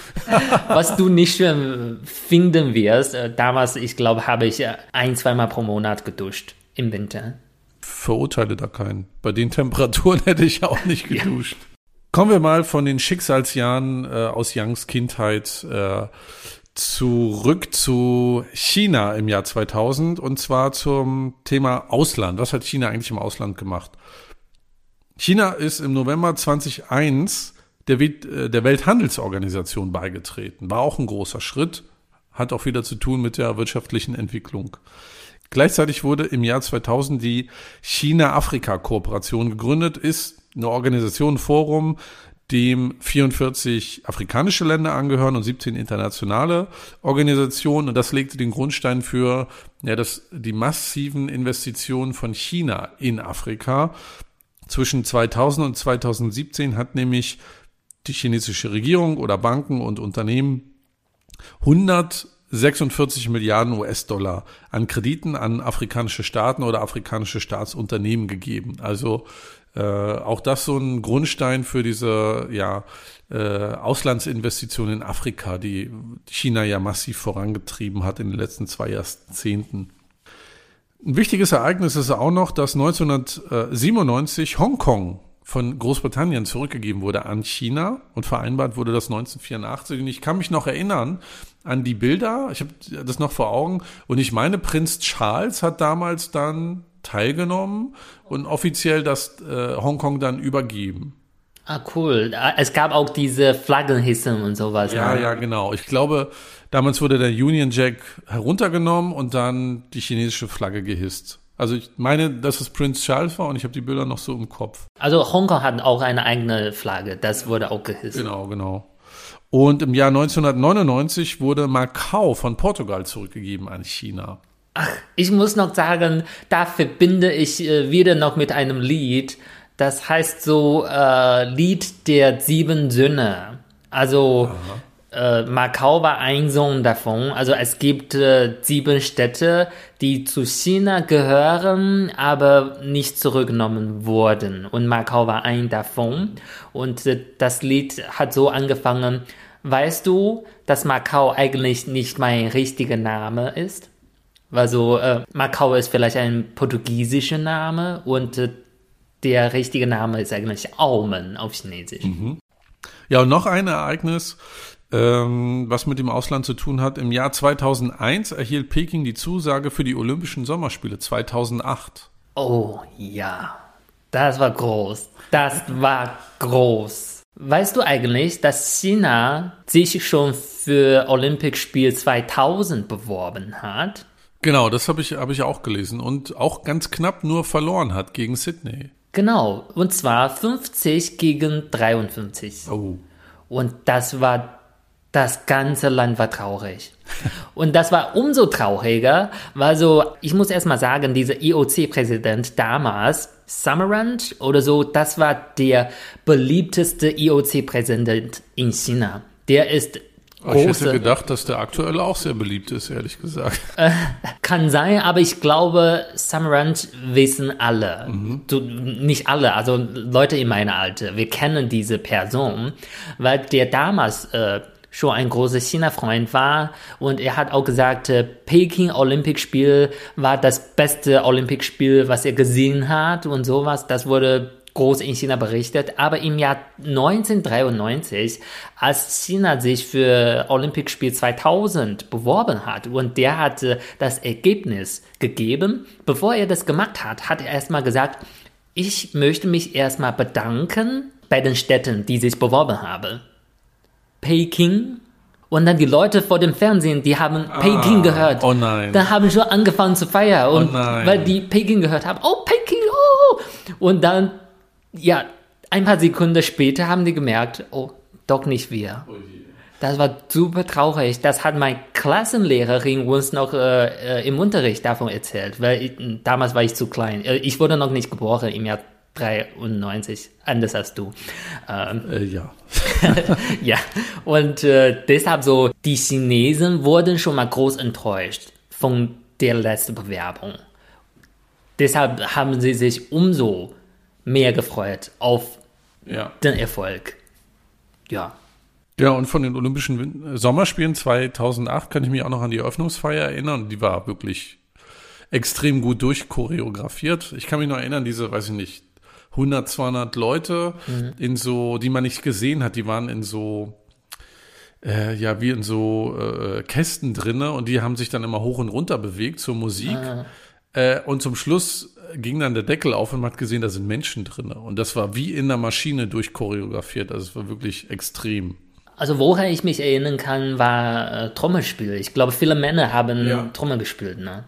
Was du nicht finden wirst, äh, damals, ich glaube, habe ich äh, ein, zweimal pro Monat geduscht im Winter. Verurteile da keinen. Bei den Temperaturen hätte ich auch nicht geduscht. Ja. Kommen wir mal von den Schicksalsjahren äh, aus Youngs Kindheit äh, zurück zu China im Jahr 2000 und zwar zum Thema Ausland. Was hat China eigentlich im Ausland gemacht? China ist im November 2001 der, äh, der Welthandelsorganisation beigetreten. War auch ein großer Schritt, hat auch wieder zu tun mit der wirtschaftlichen Entwicklung. Gleichzeitig wurde im Jahr 2000 die China-Afrika-Kooperation gegründet, ist eine Organisation, Forum, dem 44 afrikanische Länder angehören und 17 internationale Organisationen. Und das legte den Grundstein für ja, das, die massiven Investitionen von China in Afrika. Zwischen 2000 und 2017 hat nämlich die chinesische Regierung oder Banken und Unternehmen 146 Milliarden US-Dollar an Krediten an afrikanische Staaten oder afrikanische Staatsunternehmen gegeben. Also äh, auch das so ein Grundstein für diese ja, äh, Auslandsinvestitionen in Afrika, die China ja massiv vorangetrieben hat in den letzten zwei Jahrzehnten. Ein wichtiges Ereignis ist auch noch, dass 1997 Hongkong von Großbritannien zurückgegeben wurde an China und vereinbart wurde das 1984. Und ich kann mich noch erinnern an die Bilder, ich habe das noch vor Augen, und ich meine, Prinz Charles hat damals dann teilgenommen und offiziell das äh, Hongkong dann übergeben. Ah, cool. Ah, es gab auch diese Flaggenhissen und sowas. Ja, ne? ja, genau. Ich glaube, damals wurde der Union Jack heruntergenommen und dann die chinesische Flagge gehisst. Also ich meine, dass es Prince Charles war und ich habe die Bilder noch so im Kopf. Also Hongkong hat auch eine eigene Flagge, das wurde auch gehisst. Genau, genau. Und im Jahr 1999 wurde Macau von Portugal zurückgegeben an China. Ach, ich muss noch sagen, da verbinde ich äh, wieder noch mit einem Lied. Das heißt so äh, Lied der sieben Söhne. Also äh, Macau war ein Sohn davon. Also es gibt äh, sieben Städte, die zu China gehören, aber nicht zurückgenommen wurden. Und Macau war ein davon. Und äh, das Lied hat so angefangen. Weißt du, dass Macau eigentlich nicht mein richtiger Name ist? Also äh, Macau ist vielleicht ein portugiesischer Name und äh, der richtige Name ist eigentlich Aumen auf Chinesisch. Mhm. Ja, und noch ein Ereignis, ähm, was mit dem Ausland zu tun hat. Im Jahr 2001 erhielt Peking die Zusage für die Olympischen Sommerspiele 2008. Oh ja, das war groß. Das war groß. Weißt du eigentlich, dass China sich schon für Olympic-Spiel 2000 beworben hat? Genau, das habe ich, hab ich auch gelesen und auch ganz knapp nur verloren hat gegen Sydney. Genau, und zwar 50 gegen 53. Oh. Und das war, das ganze Land war traurig. Und das war umso trauriger, weil so, ich muss erstmal sagen, dieser IOC-Präsident damals, Summerand oder so, das war der beliebteste IOC-Präsident in China. Der ist ich hätte gedacht, dass der aktuelle auch sehr beliebt ist, ehrlich gesagt. Äh, kann sein, aber ich glaube, Samurant wissen alle. Mhm. Du, nicht alle, also Leute in meiner Alter. Wir kennen diese Person, weil der damals äh, schon ein großer China-Freund war und er hat auch gesagt, äh, Peking Olympic-Spiel war das beste Olympic-Spiel, was er gesehen hat und sowas. Das wurde groß in China berichtet, aber im Jahr 1993, als China sich für Olympic-Spiel 2000 beworben hat und der hatte das Ergebnis gegeben, bevor er das gemacht hat, hat er erstmal gesagt, ich möchte mich erstmal bedanken bei den Städten, die sich beworben haben. Peking, und dann die Leute vor dem Fernsehen, die haben ah, Peking gehört. Oh nein. Dann haben schon angefangen zu feiern. Und oh weil die Peking gehört haben. Oh, Peking, oh. Und dann ja, ein paar Sekunden später haben die gemerkt, oh, doch nicht wir. Oh das war super traurig. Das hat meine Klassenlehrerin uns noch äh, äh, im Unterricht davon erzählt, weil ich, damals war ich zu klein. Äh, ich wurde noch nicht geboren im Jahr 93, anders als du. Ähm, äh, ja. ja, und äh, deshalb so, die Chinesen wurden schon mal groß enttäuscht von der letzten Bewerbung. Deshalb haben sie sich umso mehr gefreut auf ja. den Erfolg. Ja. Ja, und von den Olympischen Sommerspielen 2008 kann ich mich auch noch an die Eröffnungsfeier erinnern. Die war wirklich extrem gut durchchoreografiert. Ich kann mich noch erinnern, diese, weiß ich nicht, 100, 200 Leute mhm. in so, die man nicht gesehen hat, die waren in so, äh, ja, wie in so äh, Kästen drinne und die haben sich dann immer hoch und runter bewegt zur Musik. Ah. Äh, und zum Schluss ging dann der Deckel auf und man hat gesehen, da sind Menschen drin. Und das war wie in der Maschine durchchoreografiert. Also es war wirklich extrem. Also woran ich mich erinnern kann, war äh, Trommelspiel. Ich glaube, viele Männer haben ja. Trommel gespielt. Ne?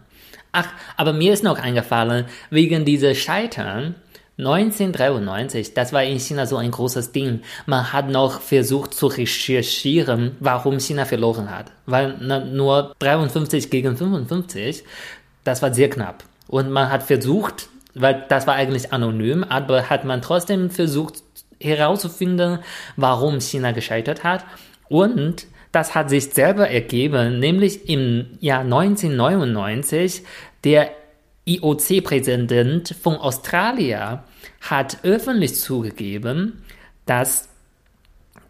Ach, aber mir ist noch eingefallen, wegen dieser Scheitern, 1993, das war in China so ein großes Ding. Man hat noch versucht zu recherchieren, warum China verloren hat. Weil ne, nur 53 gegen 55, das war sehr knapp. Und man hat versucht, weil das war eigentlich anonym, aber hat man trotzdem versucht herauszufinden, warum China gescheitert hat. Und das hat sich selber ergeben, nämlich im Jahr 1999 der IOC-Präsident von Australien hat öffentlich zugegeben, dass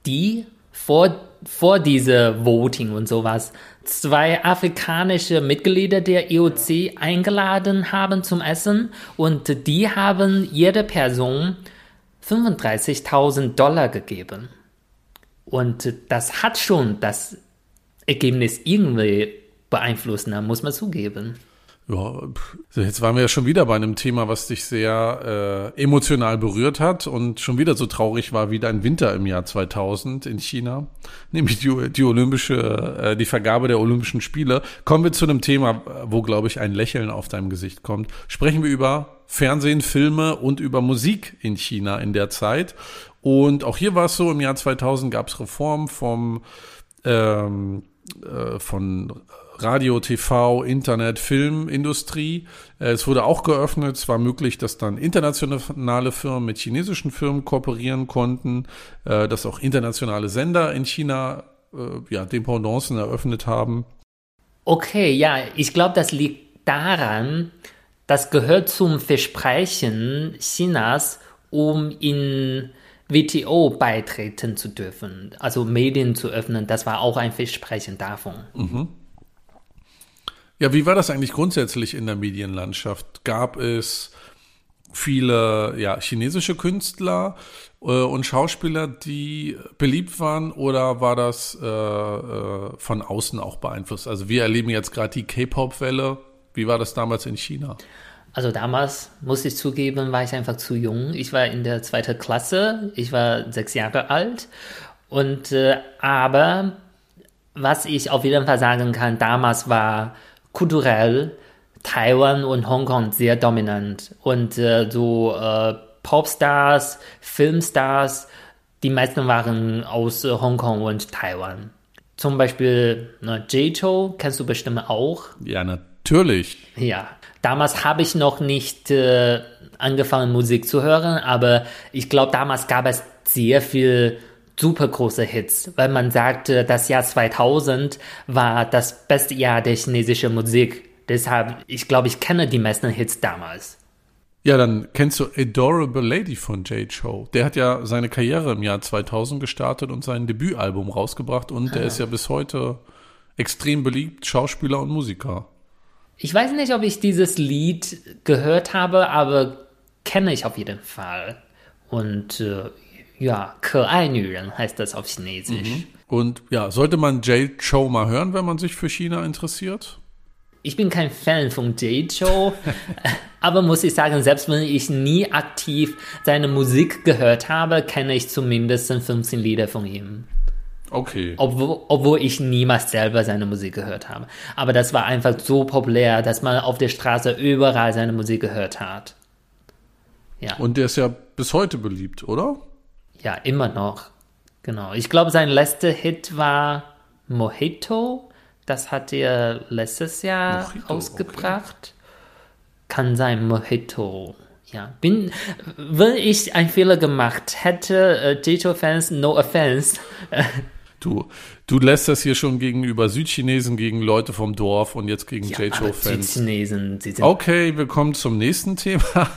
die vor, vor diese Voting und sowas zwei afrikanische Mitglieder der IOC eingeladen haben zum Essen und die haben jede Person 35.000 Dollar gegeben. Und das hat schon das Ergebnis irgendwie beeinflusst, muss man zugeben. Ja, jetzt waren wir ja schon wieder bei einem Thema, was dich sehr äh, emotional berührt hat und schon wieder so traurig war wie dein Winter im Jahr 2000 in China, nämlich die, die olympische, äh, die Vergabe der Olympischen Spiele. Kommen wir zu einem Thema, wo glaube ich ein Lächeln auf deinem Gesicht kommt. Sprechen wir über Fernsehen, Filme und über Musik in China in der Zeit. Und auch hier war es so: Im Jahr 2000 gab es Reformen vom ähm, äh, von Radio, TV, Internet, Filmindustrie. Äh, es wurde auch geöffnet. Es war möglich, dass dann internationale Firmen mit chinesischen Firmen kooperieren konnten, äh, dass auch internationale Sender in China äh, ja, Dependancen eröffnet haben. Okay, ja, ich glaube, das liegt daran, das gehört zum Versprechen Chinas, um in WTO beitreten zu dürfen, also Medien zu öffnen. Das war auch ein Versprechen davon. Mhm. Ja, wie war das eigentlich grundsätzlich in der Medienlandschaft? Gab es viele ja, chinesische Künstler äh, und Schauspieler, die beliebt waren oder war das äh, äh, von außen auch beeinflusst? Also wir erleben jetzt gerade die K-Pop-Welle. Wie war das damals in China? Also damals, muss ich zugeben, war ich einfach zu jung. Ich war in der zweiten Klasse, ich war sechs Jahre alt. Und äh, aber was ich auf jeden Fall sagen kann, damals war kulturell Taiwan und Hongkong sehr dominant. Und äh, so äh, Popstars, Filmstars, die meisten waren aus äh, Hongkong und Taiwan. Zum Beispiel ne, J-Cho kennst du bestimmt auch. Ja, natürlich. Ja, damals habe ich noch nicht äh, angefangen Musik zu hören, aber ich glaube, damals gab es sehr viel super große Hits, weil man sagte, das Jahr 2000 war das beste Jahr der chinesischen Musik. Deshalb, ich glaube, ich kenne die meisten Hits damals. Ja, dann kennst du Adorable Lady von Jay Cho. Der hat ja seine Karriere im Jahr 2000 gestartet und sein Debütalbum rausgebracht und der ist ja bis heute extrem beliebt, Schauspieler und Musiker. Ich weiß nicht, ob ich dieses Lied gehört habe, aber kenne ich auf jeden Fall. Und äh, ja, Kerl-Nüren heißt das auf Chinesisch. Mhm. Und ja, sollte man Jay Cho mal hören, wenn man sich für China interessiert? Ich bin kein Fan von Jay Cho, aber muss ich sagen, selbst wenn ich nie aktiv seine Musik gehört habe, kenne ich zumindest 15 Lieder von ihm. Okay. Obwohl, obwohl ich niemals selber seine Musik gehört habe. Aber das war einfach so populär, dass man auf der Straße überall seine Musik gehört hat. Ja. Und der ist ja bis heute beliebt, oder? Ja, immer noch. Genau. Ich glaube, sein letzter Hit war Mojito. Das hat er letztes Jahr Mojito, ausgebracht. Okay. Kann sein, Mojito. Ja, bin, wenn ich einen Fehler gemacht hätte, äh, Jeto-Fans, no offense. Du, du lässt das hier schon gegenüber Südchinesen, gegen Leute vom Dorf und jetzt gegen ja, Jeto-Fans. Südchinesen, sie sind. Okay, wir kommen zum nächsten Thema.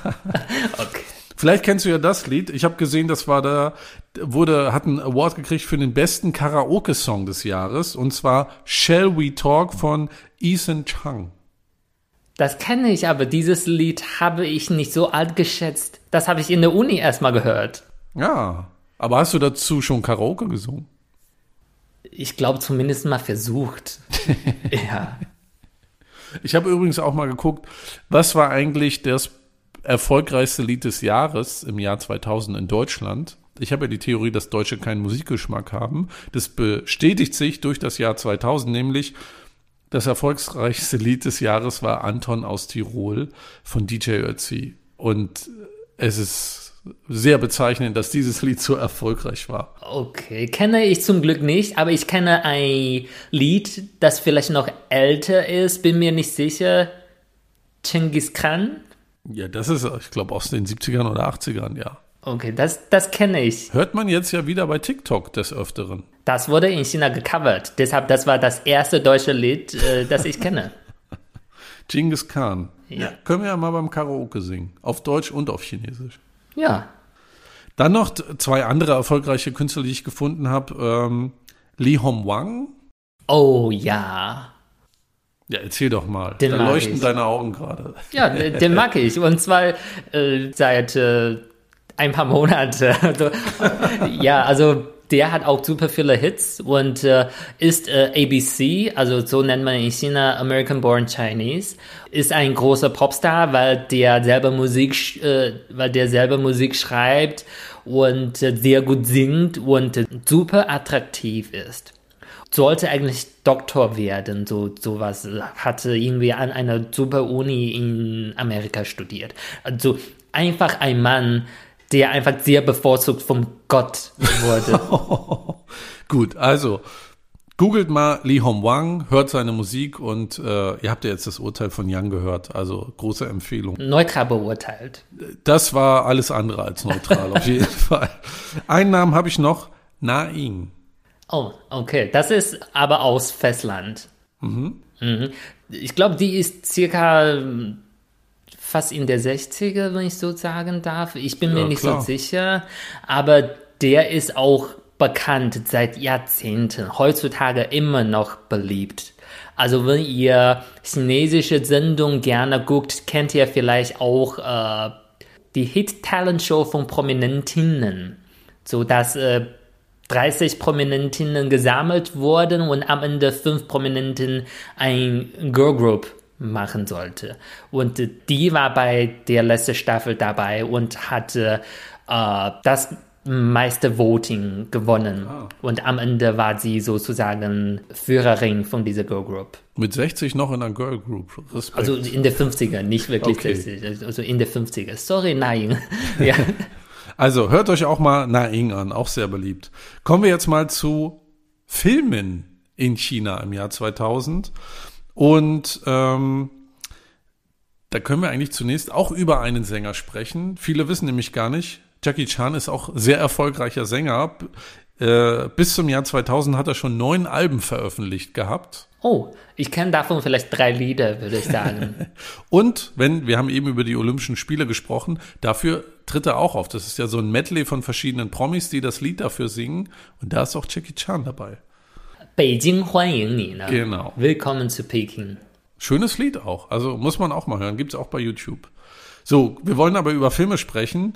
okay. Vielleicht kennst du ja das Lied. Ich habe gesehen, das war da, wurde, hat einen Award gekriegt für den besten Karaoke-Song des Jahres. Und zwar Shall We Talk von Ethan Chung. Das kenne ich, aber dieses Lied habe ich nicht so alt geschätzt. Das habe ich in der Uni erstmal gehört. Ja, aber hast du dazu schon Karaoke gesungen? Ich glaube zumindest mal versucht. ja. Ich habe übrigens auch mal geguckt, was war eigentlich das erfolgreichste Lied des Jahres im Jahr 2000 in Deutschland. Ich habe ja die Theorie, dass Deutsche keinen Musikgeschmack haben. Das bestätigt sich durch das Jahr 2000, nämlich das erfolgreichste Lied des Jahres war Anton aus Tirol von DJ Ötzi. Und es ist sehr bezeichnend, dass dieses Lied so erfolgreich war. Okay, kenne ich zum Glück nicht, aber ich kenne ein Lied, das vielleicht noch älter ist, bin mir nicht sicher. Genghis Khan ja, das ist, ich glaube, aus den 70ern oder 80ern, ja. Okay, das, das kenne ich. Hört man jetzt ja wieder bei TikTok des Öfteren. Das wurde in China gecovert. Deshalb, das war das erste deutsche Lied, äh, das ich kenne. Genghis Khan. Ja. Können wir ja mal beim Karaoke singen. Auf Deutsch und auf Chinesisch. Ja. Dann noch zwei andere erfolgreiche Künstler, die ich gefunden habe. Ähm, Li Hom Wang. Oh ja. Ja, erzähl doch mal. Den da leuchten ich. deine Augen gerade. Ja, den mag ich. Und zwar äh, seit äh, ein paar Monaten. ja, also der hat auch super viele Hits und äh, ist äh, ABC, also so nennt man in China American Born Chinese, ist ein großer Popstar, weil der selber Musik, äh, weil der selber Musik schreibt und äh, sehr gut singt und äh, super attraktiv ist sollte eigentlich Doktor werden, so sowas. Hatte irgendwie an einer super Uni in Amerika studiert. Also einfach ein Mann, der einfach sehr bevorzugt vom Gott wurde. Gut, also googelt mal Li Hong Wang, hört seine Musik und äh, ihr habt ja jetzt das Urteil von Yang gehört, also große Empfehlung. Neutral beurteilt. Das war alles andere als neutral, auf jeden Fall. Einen Namen habe ich noch, Na Ying. Oh, okay. Das ist aber aus Festland. Mhm. Mhm. Ich glaube, die ist circa fast in der 60er, wenn ich so sagen darf. Ich bin ja, mir nicht klar. so sicher. Aber der ist auch bekannt seit Jahrzehnten. Heutzutage immer noch beliebt. Also wenn ihr chinesische Sendungen gerne guckt, kennt ihr vielleicht auch äh, die Hit-Talent-Show von Prominentinnen. So dass äh, 30 Prominentinnen gesammelt wurden und am Ende fünf Prominenten ein Girl Group machen sollte. Und die war bei der letzten Staffel dabei und hatte äh, das meiste Voting gewonnen. Ah. Und am Ende war sie sozusagen Führerin von dieser Girl Group. Mit 60 noch in einer Girl Group. Respekt. Also in der 50er, nicht wirklich Okay. 60, also in der 50er. Sorry, nein. ja. Also hört euch auch mal Naing an, auch sehr beliebt. Kommen wir jetzt mal zu Filmen in China im Jahr 2000. Und ähm, da können wir eigentlich zunächst auch über einen Sänger sprechen. Viele wissen nämlich gar nicht, Jackie Chan ist auch sehr erfolgreicher Sänger. Äh, bis zum Jahr 2000 hat er schon neun Alben veröffentlicht gehabt. Oh, ich kenne davon vielleicht drei Lieder, würde ich sagen. und wenn, wir haben eben über die Olympischen Spiele gesprochen, dafür tritt er auch auf. Das ist ja so ein Medley von verschiedenen Promis, die das Lied dafür singen. Und da ist auch Jackie Chan dabei. Beijing ne? Genau. Willkommen zu Peking. Schönes Lied auch. Also muss man auch mal hören. Gibt es auch bei YouTube. So, wir wollen aber über Filme sprechen.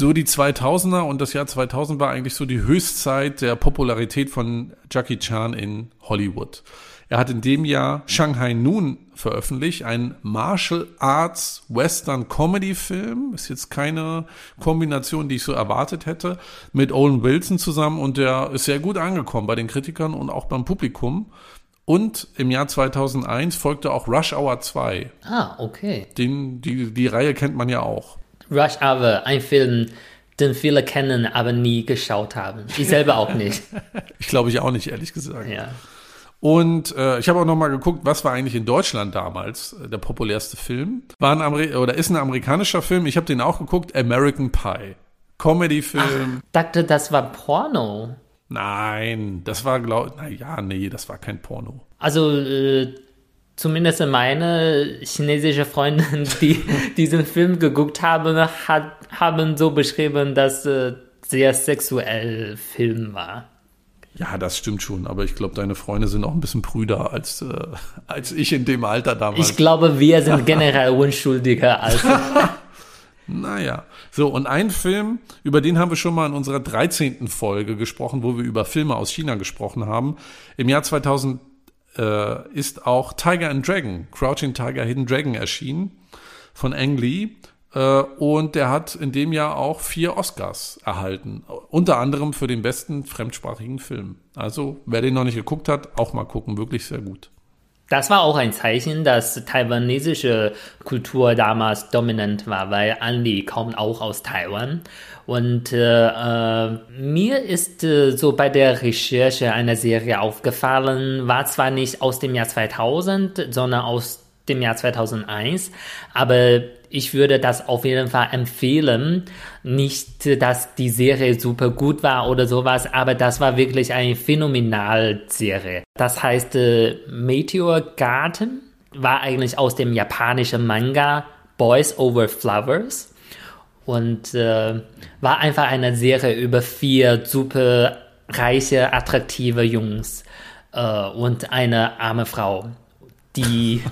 So die 2000er und das Jahr 2000 war eigentlich so die Höchstzeit der Popularität von Jackie Chan in Hollywood. Er hat in dem Jahr Shanghai Noon veröffentlicht, ein Martial Arts Western Comedy Film. Ist jetzt keine Kombination, die ich so erwartet hätte, mit Owen Wilson zusammen und der ist sehr gut angekommen bei den Kritikern und auch beim Publikum. Und im Jahr 2001 folgte auch Rush Hour 2. Ah, okay. Den, die, die Reihe kennt man ja auch. Rush Hour, ein Film, den viele kennen, aber nie geschaut haben. Ich selber auch nicht. Ich glaube ich auch nicht, ehrlich gesagt. Ja. Und äh, ich habe auch noch mal geguckt, was war eigentlich in Deutschland damals äh, der populärste Film? War ein Ameri oder ist ein amerikanischer Film. Ich habe den auch geguckt, American Pie. Comedy-Film. Dachte, das war Porno. Nein, das war glaube na ja, nee, das war kein Porno. Also äh, zumindest meine chinesische Freundin, die diesen Film geguckt haben, hat, haben so beschrieben, dass äh, sehr sexuell Film war. Ja, das stimmt schon, aber ich glaube, deine Freunde sind auch ein bisschen prüder als, äh, als ich in dem Alter damals. Ich glaube, wir sind generell unschuldiger als Naja, so und ein Film, über den haben wir schon mal in unserer 13. Folge gesprochen, wo wir über Filme aus China gesprochen haben. Im Jahr 2000 äh, ist auch Tiger and Dragon, Crouching Tiger, Hidden Dragon erschienen von Ang Lee. Äh, und der hat in dem Jahr auch vier Oscars erhalten. Unter anderem für den besten fremdsprachigen Film. Also, wer den noch nicht geguckt hat, auch mal gucken. Wirklich sehr gut. Das war auch ein Zeichen, dass taiwanesische Kultur damals dominant war, weil Anli kommt auch aus Taiwan. Und äh, äh, mir ist äh, so bei der Recherche einer Serie aufgefallen, war zwar nicht aus dem Jahr 2000, sondern aus dem Jahr 2001, aber ich würde das auf jeden Fall empfehlen. Nicht, dass die Serie super gut war oder sowas, aber das war wirklich eine Phänomenalserie. Das heißt, äh, Meteor Garden war eigentlich aus dem japanischen Manga Boys Over Flowers und äh, war einfach eine Serie über vier super reiche, attraktive Jungs äh, und eine arme Frau die,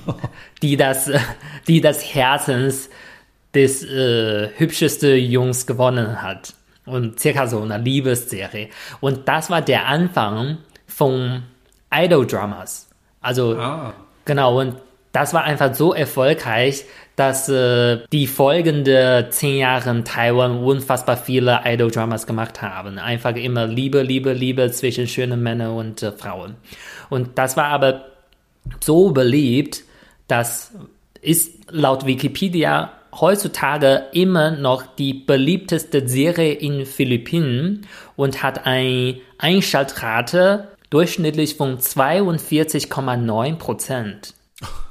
die das, die das Herzens des äh, hübschesten Jungs gewonnen hat. Und circa so eine Liebesserie. Und das war der Anfang von Idol-Dramas. Also, Ah. genau, und das war einfach so erfolgreich, dass äh, die folgenden zehn Jahre in Taiwan unfassbar viele Idol-Dramas gemacht haben. Einfach immer Liebe, Liebe, Liebe zwischen schönen Männern und äh, Frauen. Und das war aber so beliebt, dass ist laut Wikipedia heutzutage immer noch die beliebteste Serie in Philippinen und hat eine Einschaltrate durchschnittlich von 42,9 Prozent.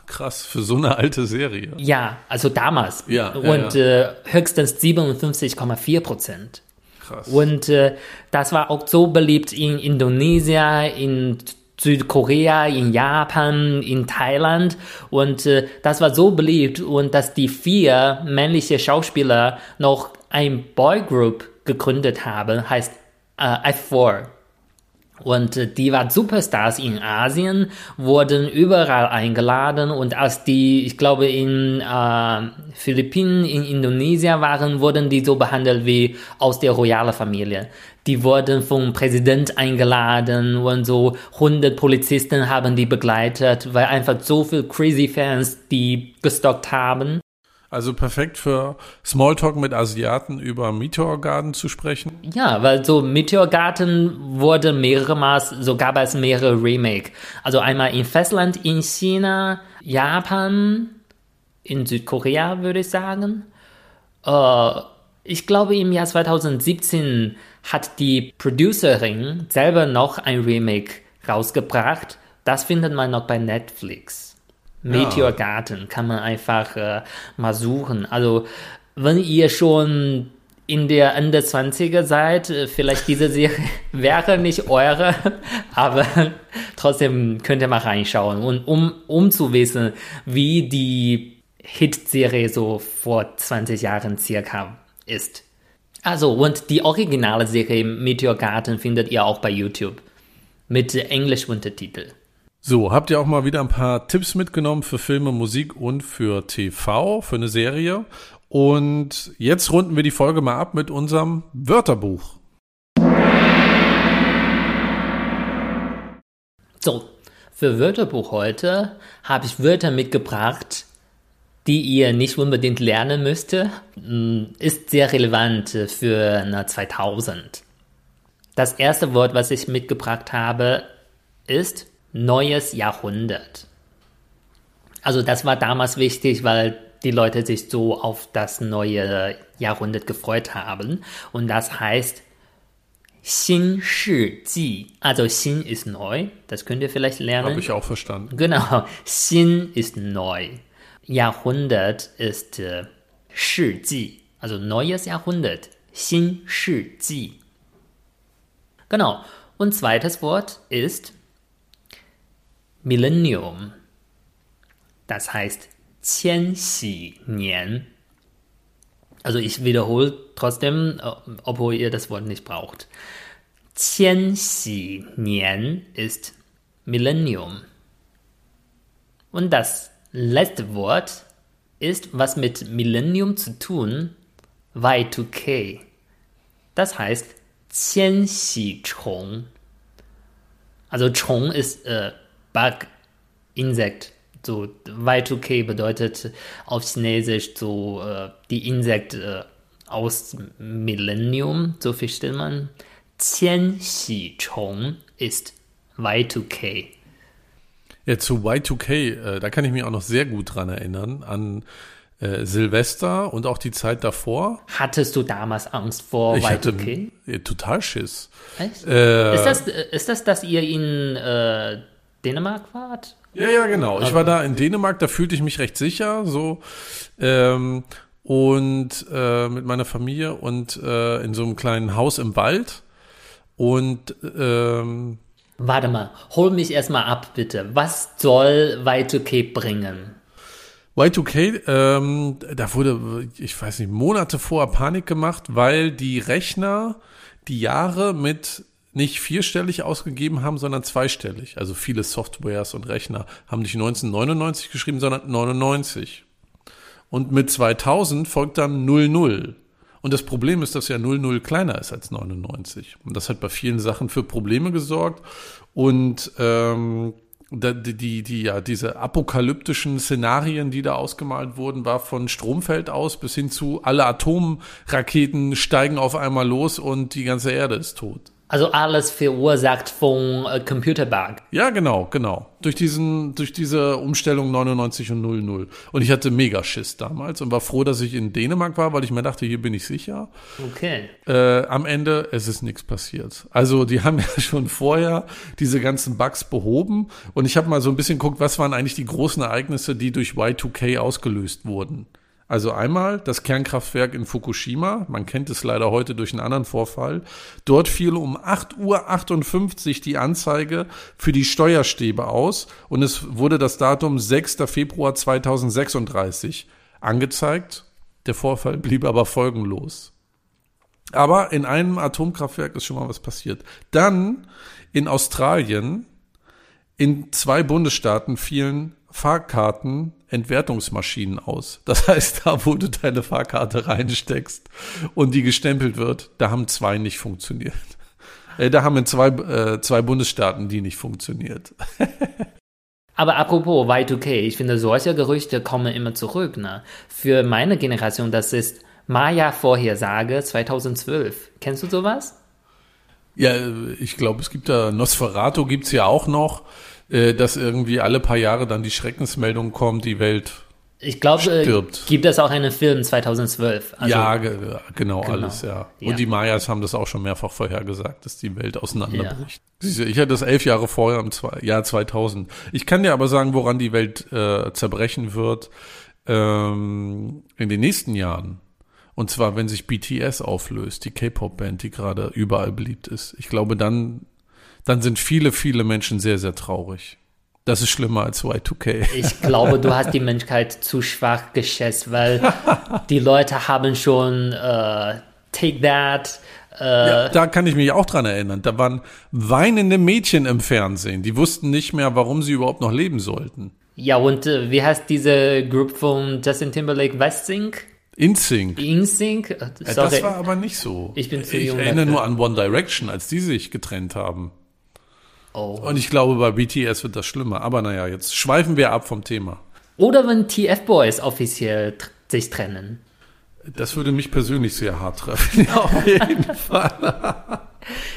Krass, für so eine alte Serie. Ja, also damals. Ja, ja, und Äh, höchstens 57,4 Prozent. Krass. Und äh, das war auch so beliebt in Indonesien, in Südkorea, in Japan, in Thailand. Und äh, das war so beliebt und dass die vier männliche Schauspieler noch ein Boygroup gegründet haben, heißt äh, F4. Und äh, die waren Superstars in Asien, wurden überall eingeladen und als die, ich glaube, in äh, Philippinen, in Indonesien waren, wurden die so behandelt wie aus der royalen Familie. Die wurden vom Präsident eingeladen und so 100 Polizisten haben die begleitet, weil einfach so viele crazy Fans die gestockt haben. Also perfekt für Smalltalk mit Asiaten über Meteor Garden zu sprechen. Ja, weil so Meteor Garden wurde mehrere Mal, so gab es mehrere Remake. Also einmal in Festland in China, Japan, in Südkorea würde ich sagen. Äh, ich glaube im Jahr 2017 hat die Producerin selber noch ein Remake rausgebracht. Das findet man noch bei Netflix. Meteor Garden kann man einfach äh, mal suchen. Also wenn ihr schon in der Ende 20er seid, äh, vielleicht diese Serie wäre nicht eure, aber trotzdem könnt ihr mal reinschauen. Und um, um zu wissen, wie die Hit-Serie so vor 20 Jahren circa ist. Also, und die originale Serie Meteor Garden findet ihr auch bei YouTube mit englisch Untertitel. So, habt ihr auch mal wieder ein paar Tipps mitgenommen für Filme, Musik und für TV, für eine Serie. Und jetzt runden wir die Folge mal ab mit unserem Wörterbuch. So, für Wörterbuch heute habe ich Wörter mitgebracht, die ihr nicht unbedingt lernen müsste, hm, ist sehr relevant für 2000. Das erste Wort, was ich mitgebracht habe, ist neues Jahrhundert. Also das war damals wichtig, weil die Leute sich so auf das neue Jahrhundert gefreut haben. Und das heißt Xin Shi Ji. Also Xin ist neu, das könnt ihr vielleicht lernen. Habe ich auch verstanden. Genau, Xin ist neu. Jahrhundert ist äh, Shi Ji, also neues Jahrhundert. Xin Shi Ji. Genau. Und zweites Wort ist Millennium. Das heißt 千禧年. Also ich wiederhole trotzdem, obwohl ihr das Wort nicht braucht. 千禧年 ist Millennium. Und das letzte Wort ist was mit Millennium zu tun, Y2K. Das heißt 千禧虫. Also Chong ist äh, Bug, Insekt. So Y2K bedeutet auf Chinesisch so äh, die Insekt äh, aus Millennium, so versteht man. Qianxi-Chong ist Y2K. Ja, zu Y2K, äh, da kann ich mich auch noch sehr gut dran erinnern, an äh, Silvester und auch die Zeit davor. Hattest du damals Angst vor ich Y2K? Hatte, ja, total Schiss. Echt? Äh, ist, das, ist das, dass ihr in äh, Dänemark wart? Ja, ja, genau. Ich war da in Dänemark, da fühlte ich mich recht sicher, so ähm, und äh, mit meiner Familie und äh, in so einem kleinen Haus im Wald und ähm, Warte mal, hol mich erstmal ab, bitte. Was soll Y2K bringen? Y2K, ähm, da wurde, ich weiß nicht, Monate vorher Panik gemacht, weil die Rechner die Jahre mit nicht vierstellig ausgegeben haben, sondern zweistellig. Also viele Softwares und Rechner haben nicht 1999 geschrieben, sondern 99. Und mit 2000 folgt dann 00. Und das Problem ist, dass ja 00 kleiner ist als 99. Und das hat bei vielen Sachen für Probleme gesorgt. Und ähm, die, die, die, ja, diese apokalyptischen Szenarien, die da ausgemalt wurden, war von Stromfeld aus bis hin zu alle Atomraketen steigen auf einmal los und die ganze Erde ist tot. Also alles verursacht von äh, Computerbug. Ja, genau, genau. Durch diesen, durch diese Umstellung 99 und 00. Und ich hatte mega Schiss damals und war froh, dass ich in Dänemark war, weil ich mir dachte, hier bin ich sicher. Okay. Äh, am Ende, es ist nichts passiert. Also die haben ja schon vorher diese ganzen Bugs behoben und ich habe mal so ein bisschen geguckt, was waren eigentlich die großen Ereignisse, die durch Y2K ausgelöst wurden. Also einmal das Kernkraftwerk in Fukushima, man kennt es leider heute durch einen anderen Vorfall. Dort fiel um 8.58 Uhr die Anzeige für die Steuerstäbe aus und es wurde das Datum 6. Februar 2036 angezeigt. Der Vorfall blieb aber folgenlos. Aber in einem Atomkraftwerk ist schon mal was passiert. Dann in Australien, in zwei Bundesstaaten fielen Fahrkarten Entwertungsmaschinen aus. Das heißt, da wo du deine Fahrkarte reinsteckst und die gestempelt wird, da haben zwei nicht funktioniert. Äh, da haben in zwei, äh, zwei Bundesstaaten die nicht funktioniert. Aber apropos Y2K, ich finde, solche Gerüchte kommen immer zurück. Ne? Für meine Generation, das ist Maya-Vorhersage 2012. Kennst du sowas? Ja, ich glaube, es gibt da, Nosferatu gibt's ja auch noch, äh, dass irgendwie alle paar Jahre dann die Schreckensmeldung kommt, die Welt ich glaube, äh, gibt es auch einen Film 2012. Also, ja, ge genau, genau, alles, ja. Und ja. die Mayas haben das auch schon mehrfach vorhergesagt, dass die Welt auseinanderbricht. Ja. Ich hatte das elf Jahre vorher, im Jahr 2000. Ich kann dir aber sagen, woran die Welt äh, zerbrechen wird ähm, in den nächsten Jahren. Und zwar, wenn sich BTS auflöst, die K-Pop-Band, die gerade überall beliebt ist. Ich glaube, dann, dann sind viele, viele Menschen sehr, sehr traurig. Das ist schlimmer als Y2K. Ich glaube, du hast die Menschheit zu schwach geschätzt, weil die Leute haben schon äh, Take That. Äh, ja, da kann ich mich auch dran erinnern. Da waren weinende Mädchen im Fernsehen. Die wussten nicht mehr, warum sie überhaupt noch leben sollten. Ja, und äh, wie heißt diese Group von Justin Timberlake, Westsync? InSync. InSync? Äh, das war aber nicht so. Ich bin zu ich jung. Ich erinnere nur an One Direction, als die sich getrennt haben. Oh. Und ich glaube, bei BTS wird das schlimmer. Aber naja, jetzt schweifen wir ab vom Thema. Oder wenn TF-Boys offiziell sich trennen. Das würde mich persönlich sehr hart treffen. Auf jeden Fall.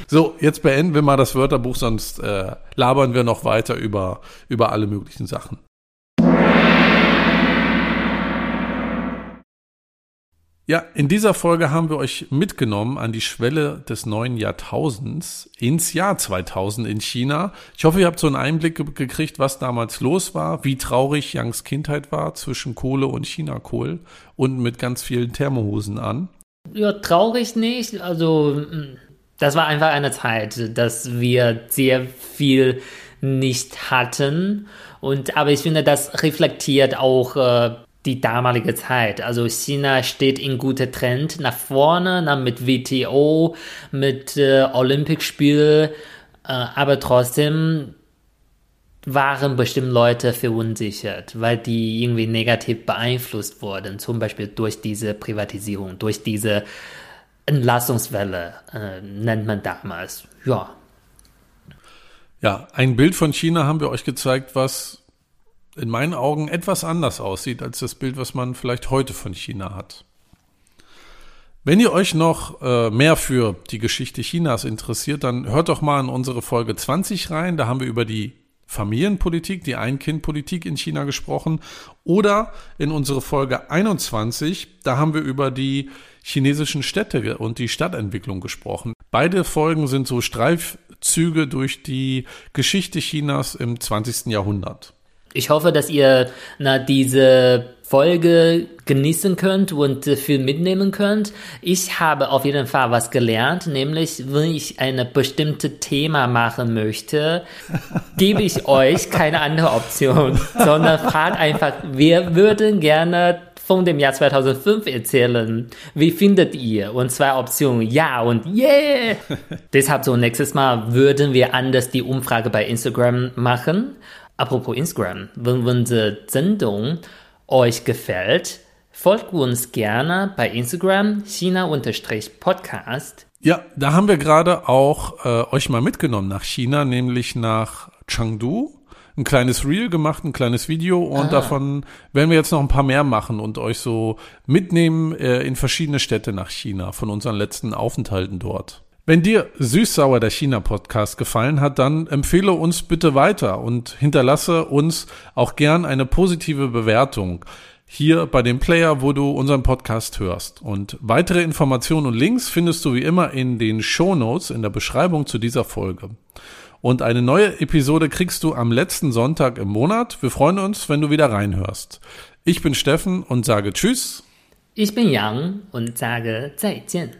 so, jetzt beenden wir mal das Wörterbuch, sonst äh, labern wir noch weiter über, über alle möglichen Sachen. Ja, in dieser Folge haben wir euch mitgenommen an die Schwelle des neuen Jahrtausends ins Jahr 2000 in China. Ich hoffe, ihr habt so einen Einblick gekriegt, was damals los war, wie traurig Youngs Kindheit war zwischen Kohle und Chinakohl und mit ganz vielen Thermohosen an. Ja, traurig nicht. Also, mm, das war einfach eine Zeit, dass wir sehr viel nicht hatten. Und, aber ich finde, das reflektiert auch äh, die damalige Zeit. Also China steht in guter Trend nach vorne, na, mit WTO, mit äh, Olympischspiel, äh, aber trotzdem waren bestimmt Leute verunsichert, weil die irgendwie negativ beeinflusst wurden, zum Beispiel durch diese Privatisierung, durch diese Entlassungswelle, äh, nennt man damals. Ja. Ja, ein Bild von China haben wir euch gezeigt, was in meinen Augen etwas anders aussieht als das Bild, was man vielleicht heute von China hat. Wenn ihr euch noch äh, mehr für die Geschichte Chinas interessiert, dann hört doch mal in unsere Folge 20 rein. Da haben wir über die Familienpolitik, die Ein-Kind-Politik in China gesprochen. Oder in unsere Folge 21, da haben wir über die chinesischen Städte und die Stadtentwicklung gesprochen. Beide Folgen sind so Streifzüge durch die Geschichte Chinas im 20. Jahrhundert. Ich hoffe, dass ihr na, diese Folge genießen könnt und äh, viel mitnehmen könnt. Ich habe auf jeden Fall was gelernt, nämlich wenn ich ein bestimmtes Thema machen möchte, gebe ich euch keine andere Option, sondern fragt einfach, wir würden gerne von dem Jahr 2005 erzählen. Wie findet ihr? Und zwei Optionen, ja und yeah. Deshalb so nächstes Mal würden wir anders die Umfrage bei Instagram machen Apropos Instagram, wenn unsere Sendung euch gefällt, folgt uns gerne bei Instagram China-Podcast. Ja, da haben wir gerade auch äh, euch mal mitgenommen nach China, nämlich nach Chengdu. Ein kleines Reel gemacht, ein kleines Video und ah. davon werden wir jetzt noch ein paar mehr machen und euch so mitnehmen äh, in verschiedene Städte nach China von unseren letzten Aufenthalten dort. Wenn dir Süßsauer der China-Podcast gefallen hat, dann empfehle uns bitte weiter und hinterlasse uns auch gern eine positive Bewertung hier bei dem Player, wo du unseren Podcast hörst. Und weitere Informationen und Links findest du wie immer in den Show Notes in der Beschreibung zu dieser Folge. Und eine neue Episode kriegst du am letzten Sonntag im Monat. Wir freuen uns, wenn du wieder reinhörst. Ich bin Steffen und sage Tschüss. Ich bin Yang und sage 再见.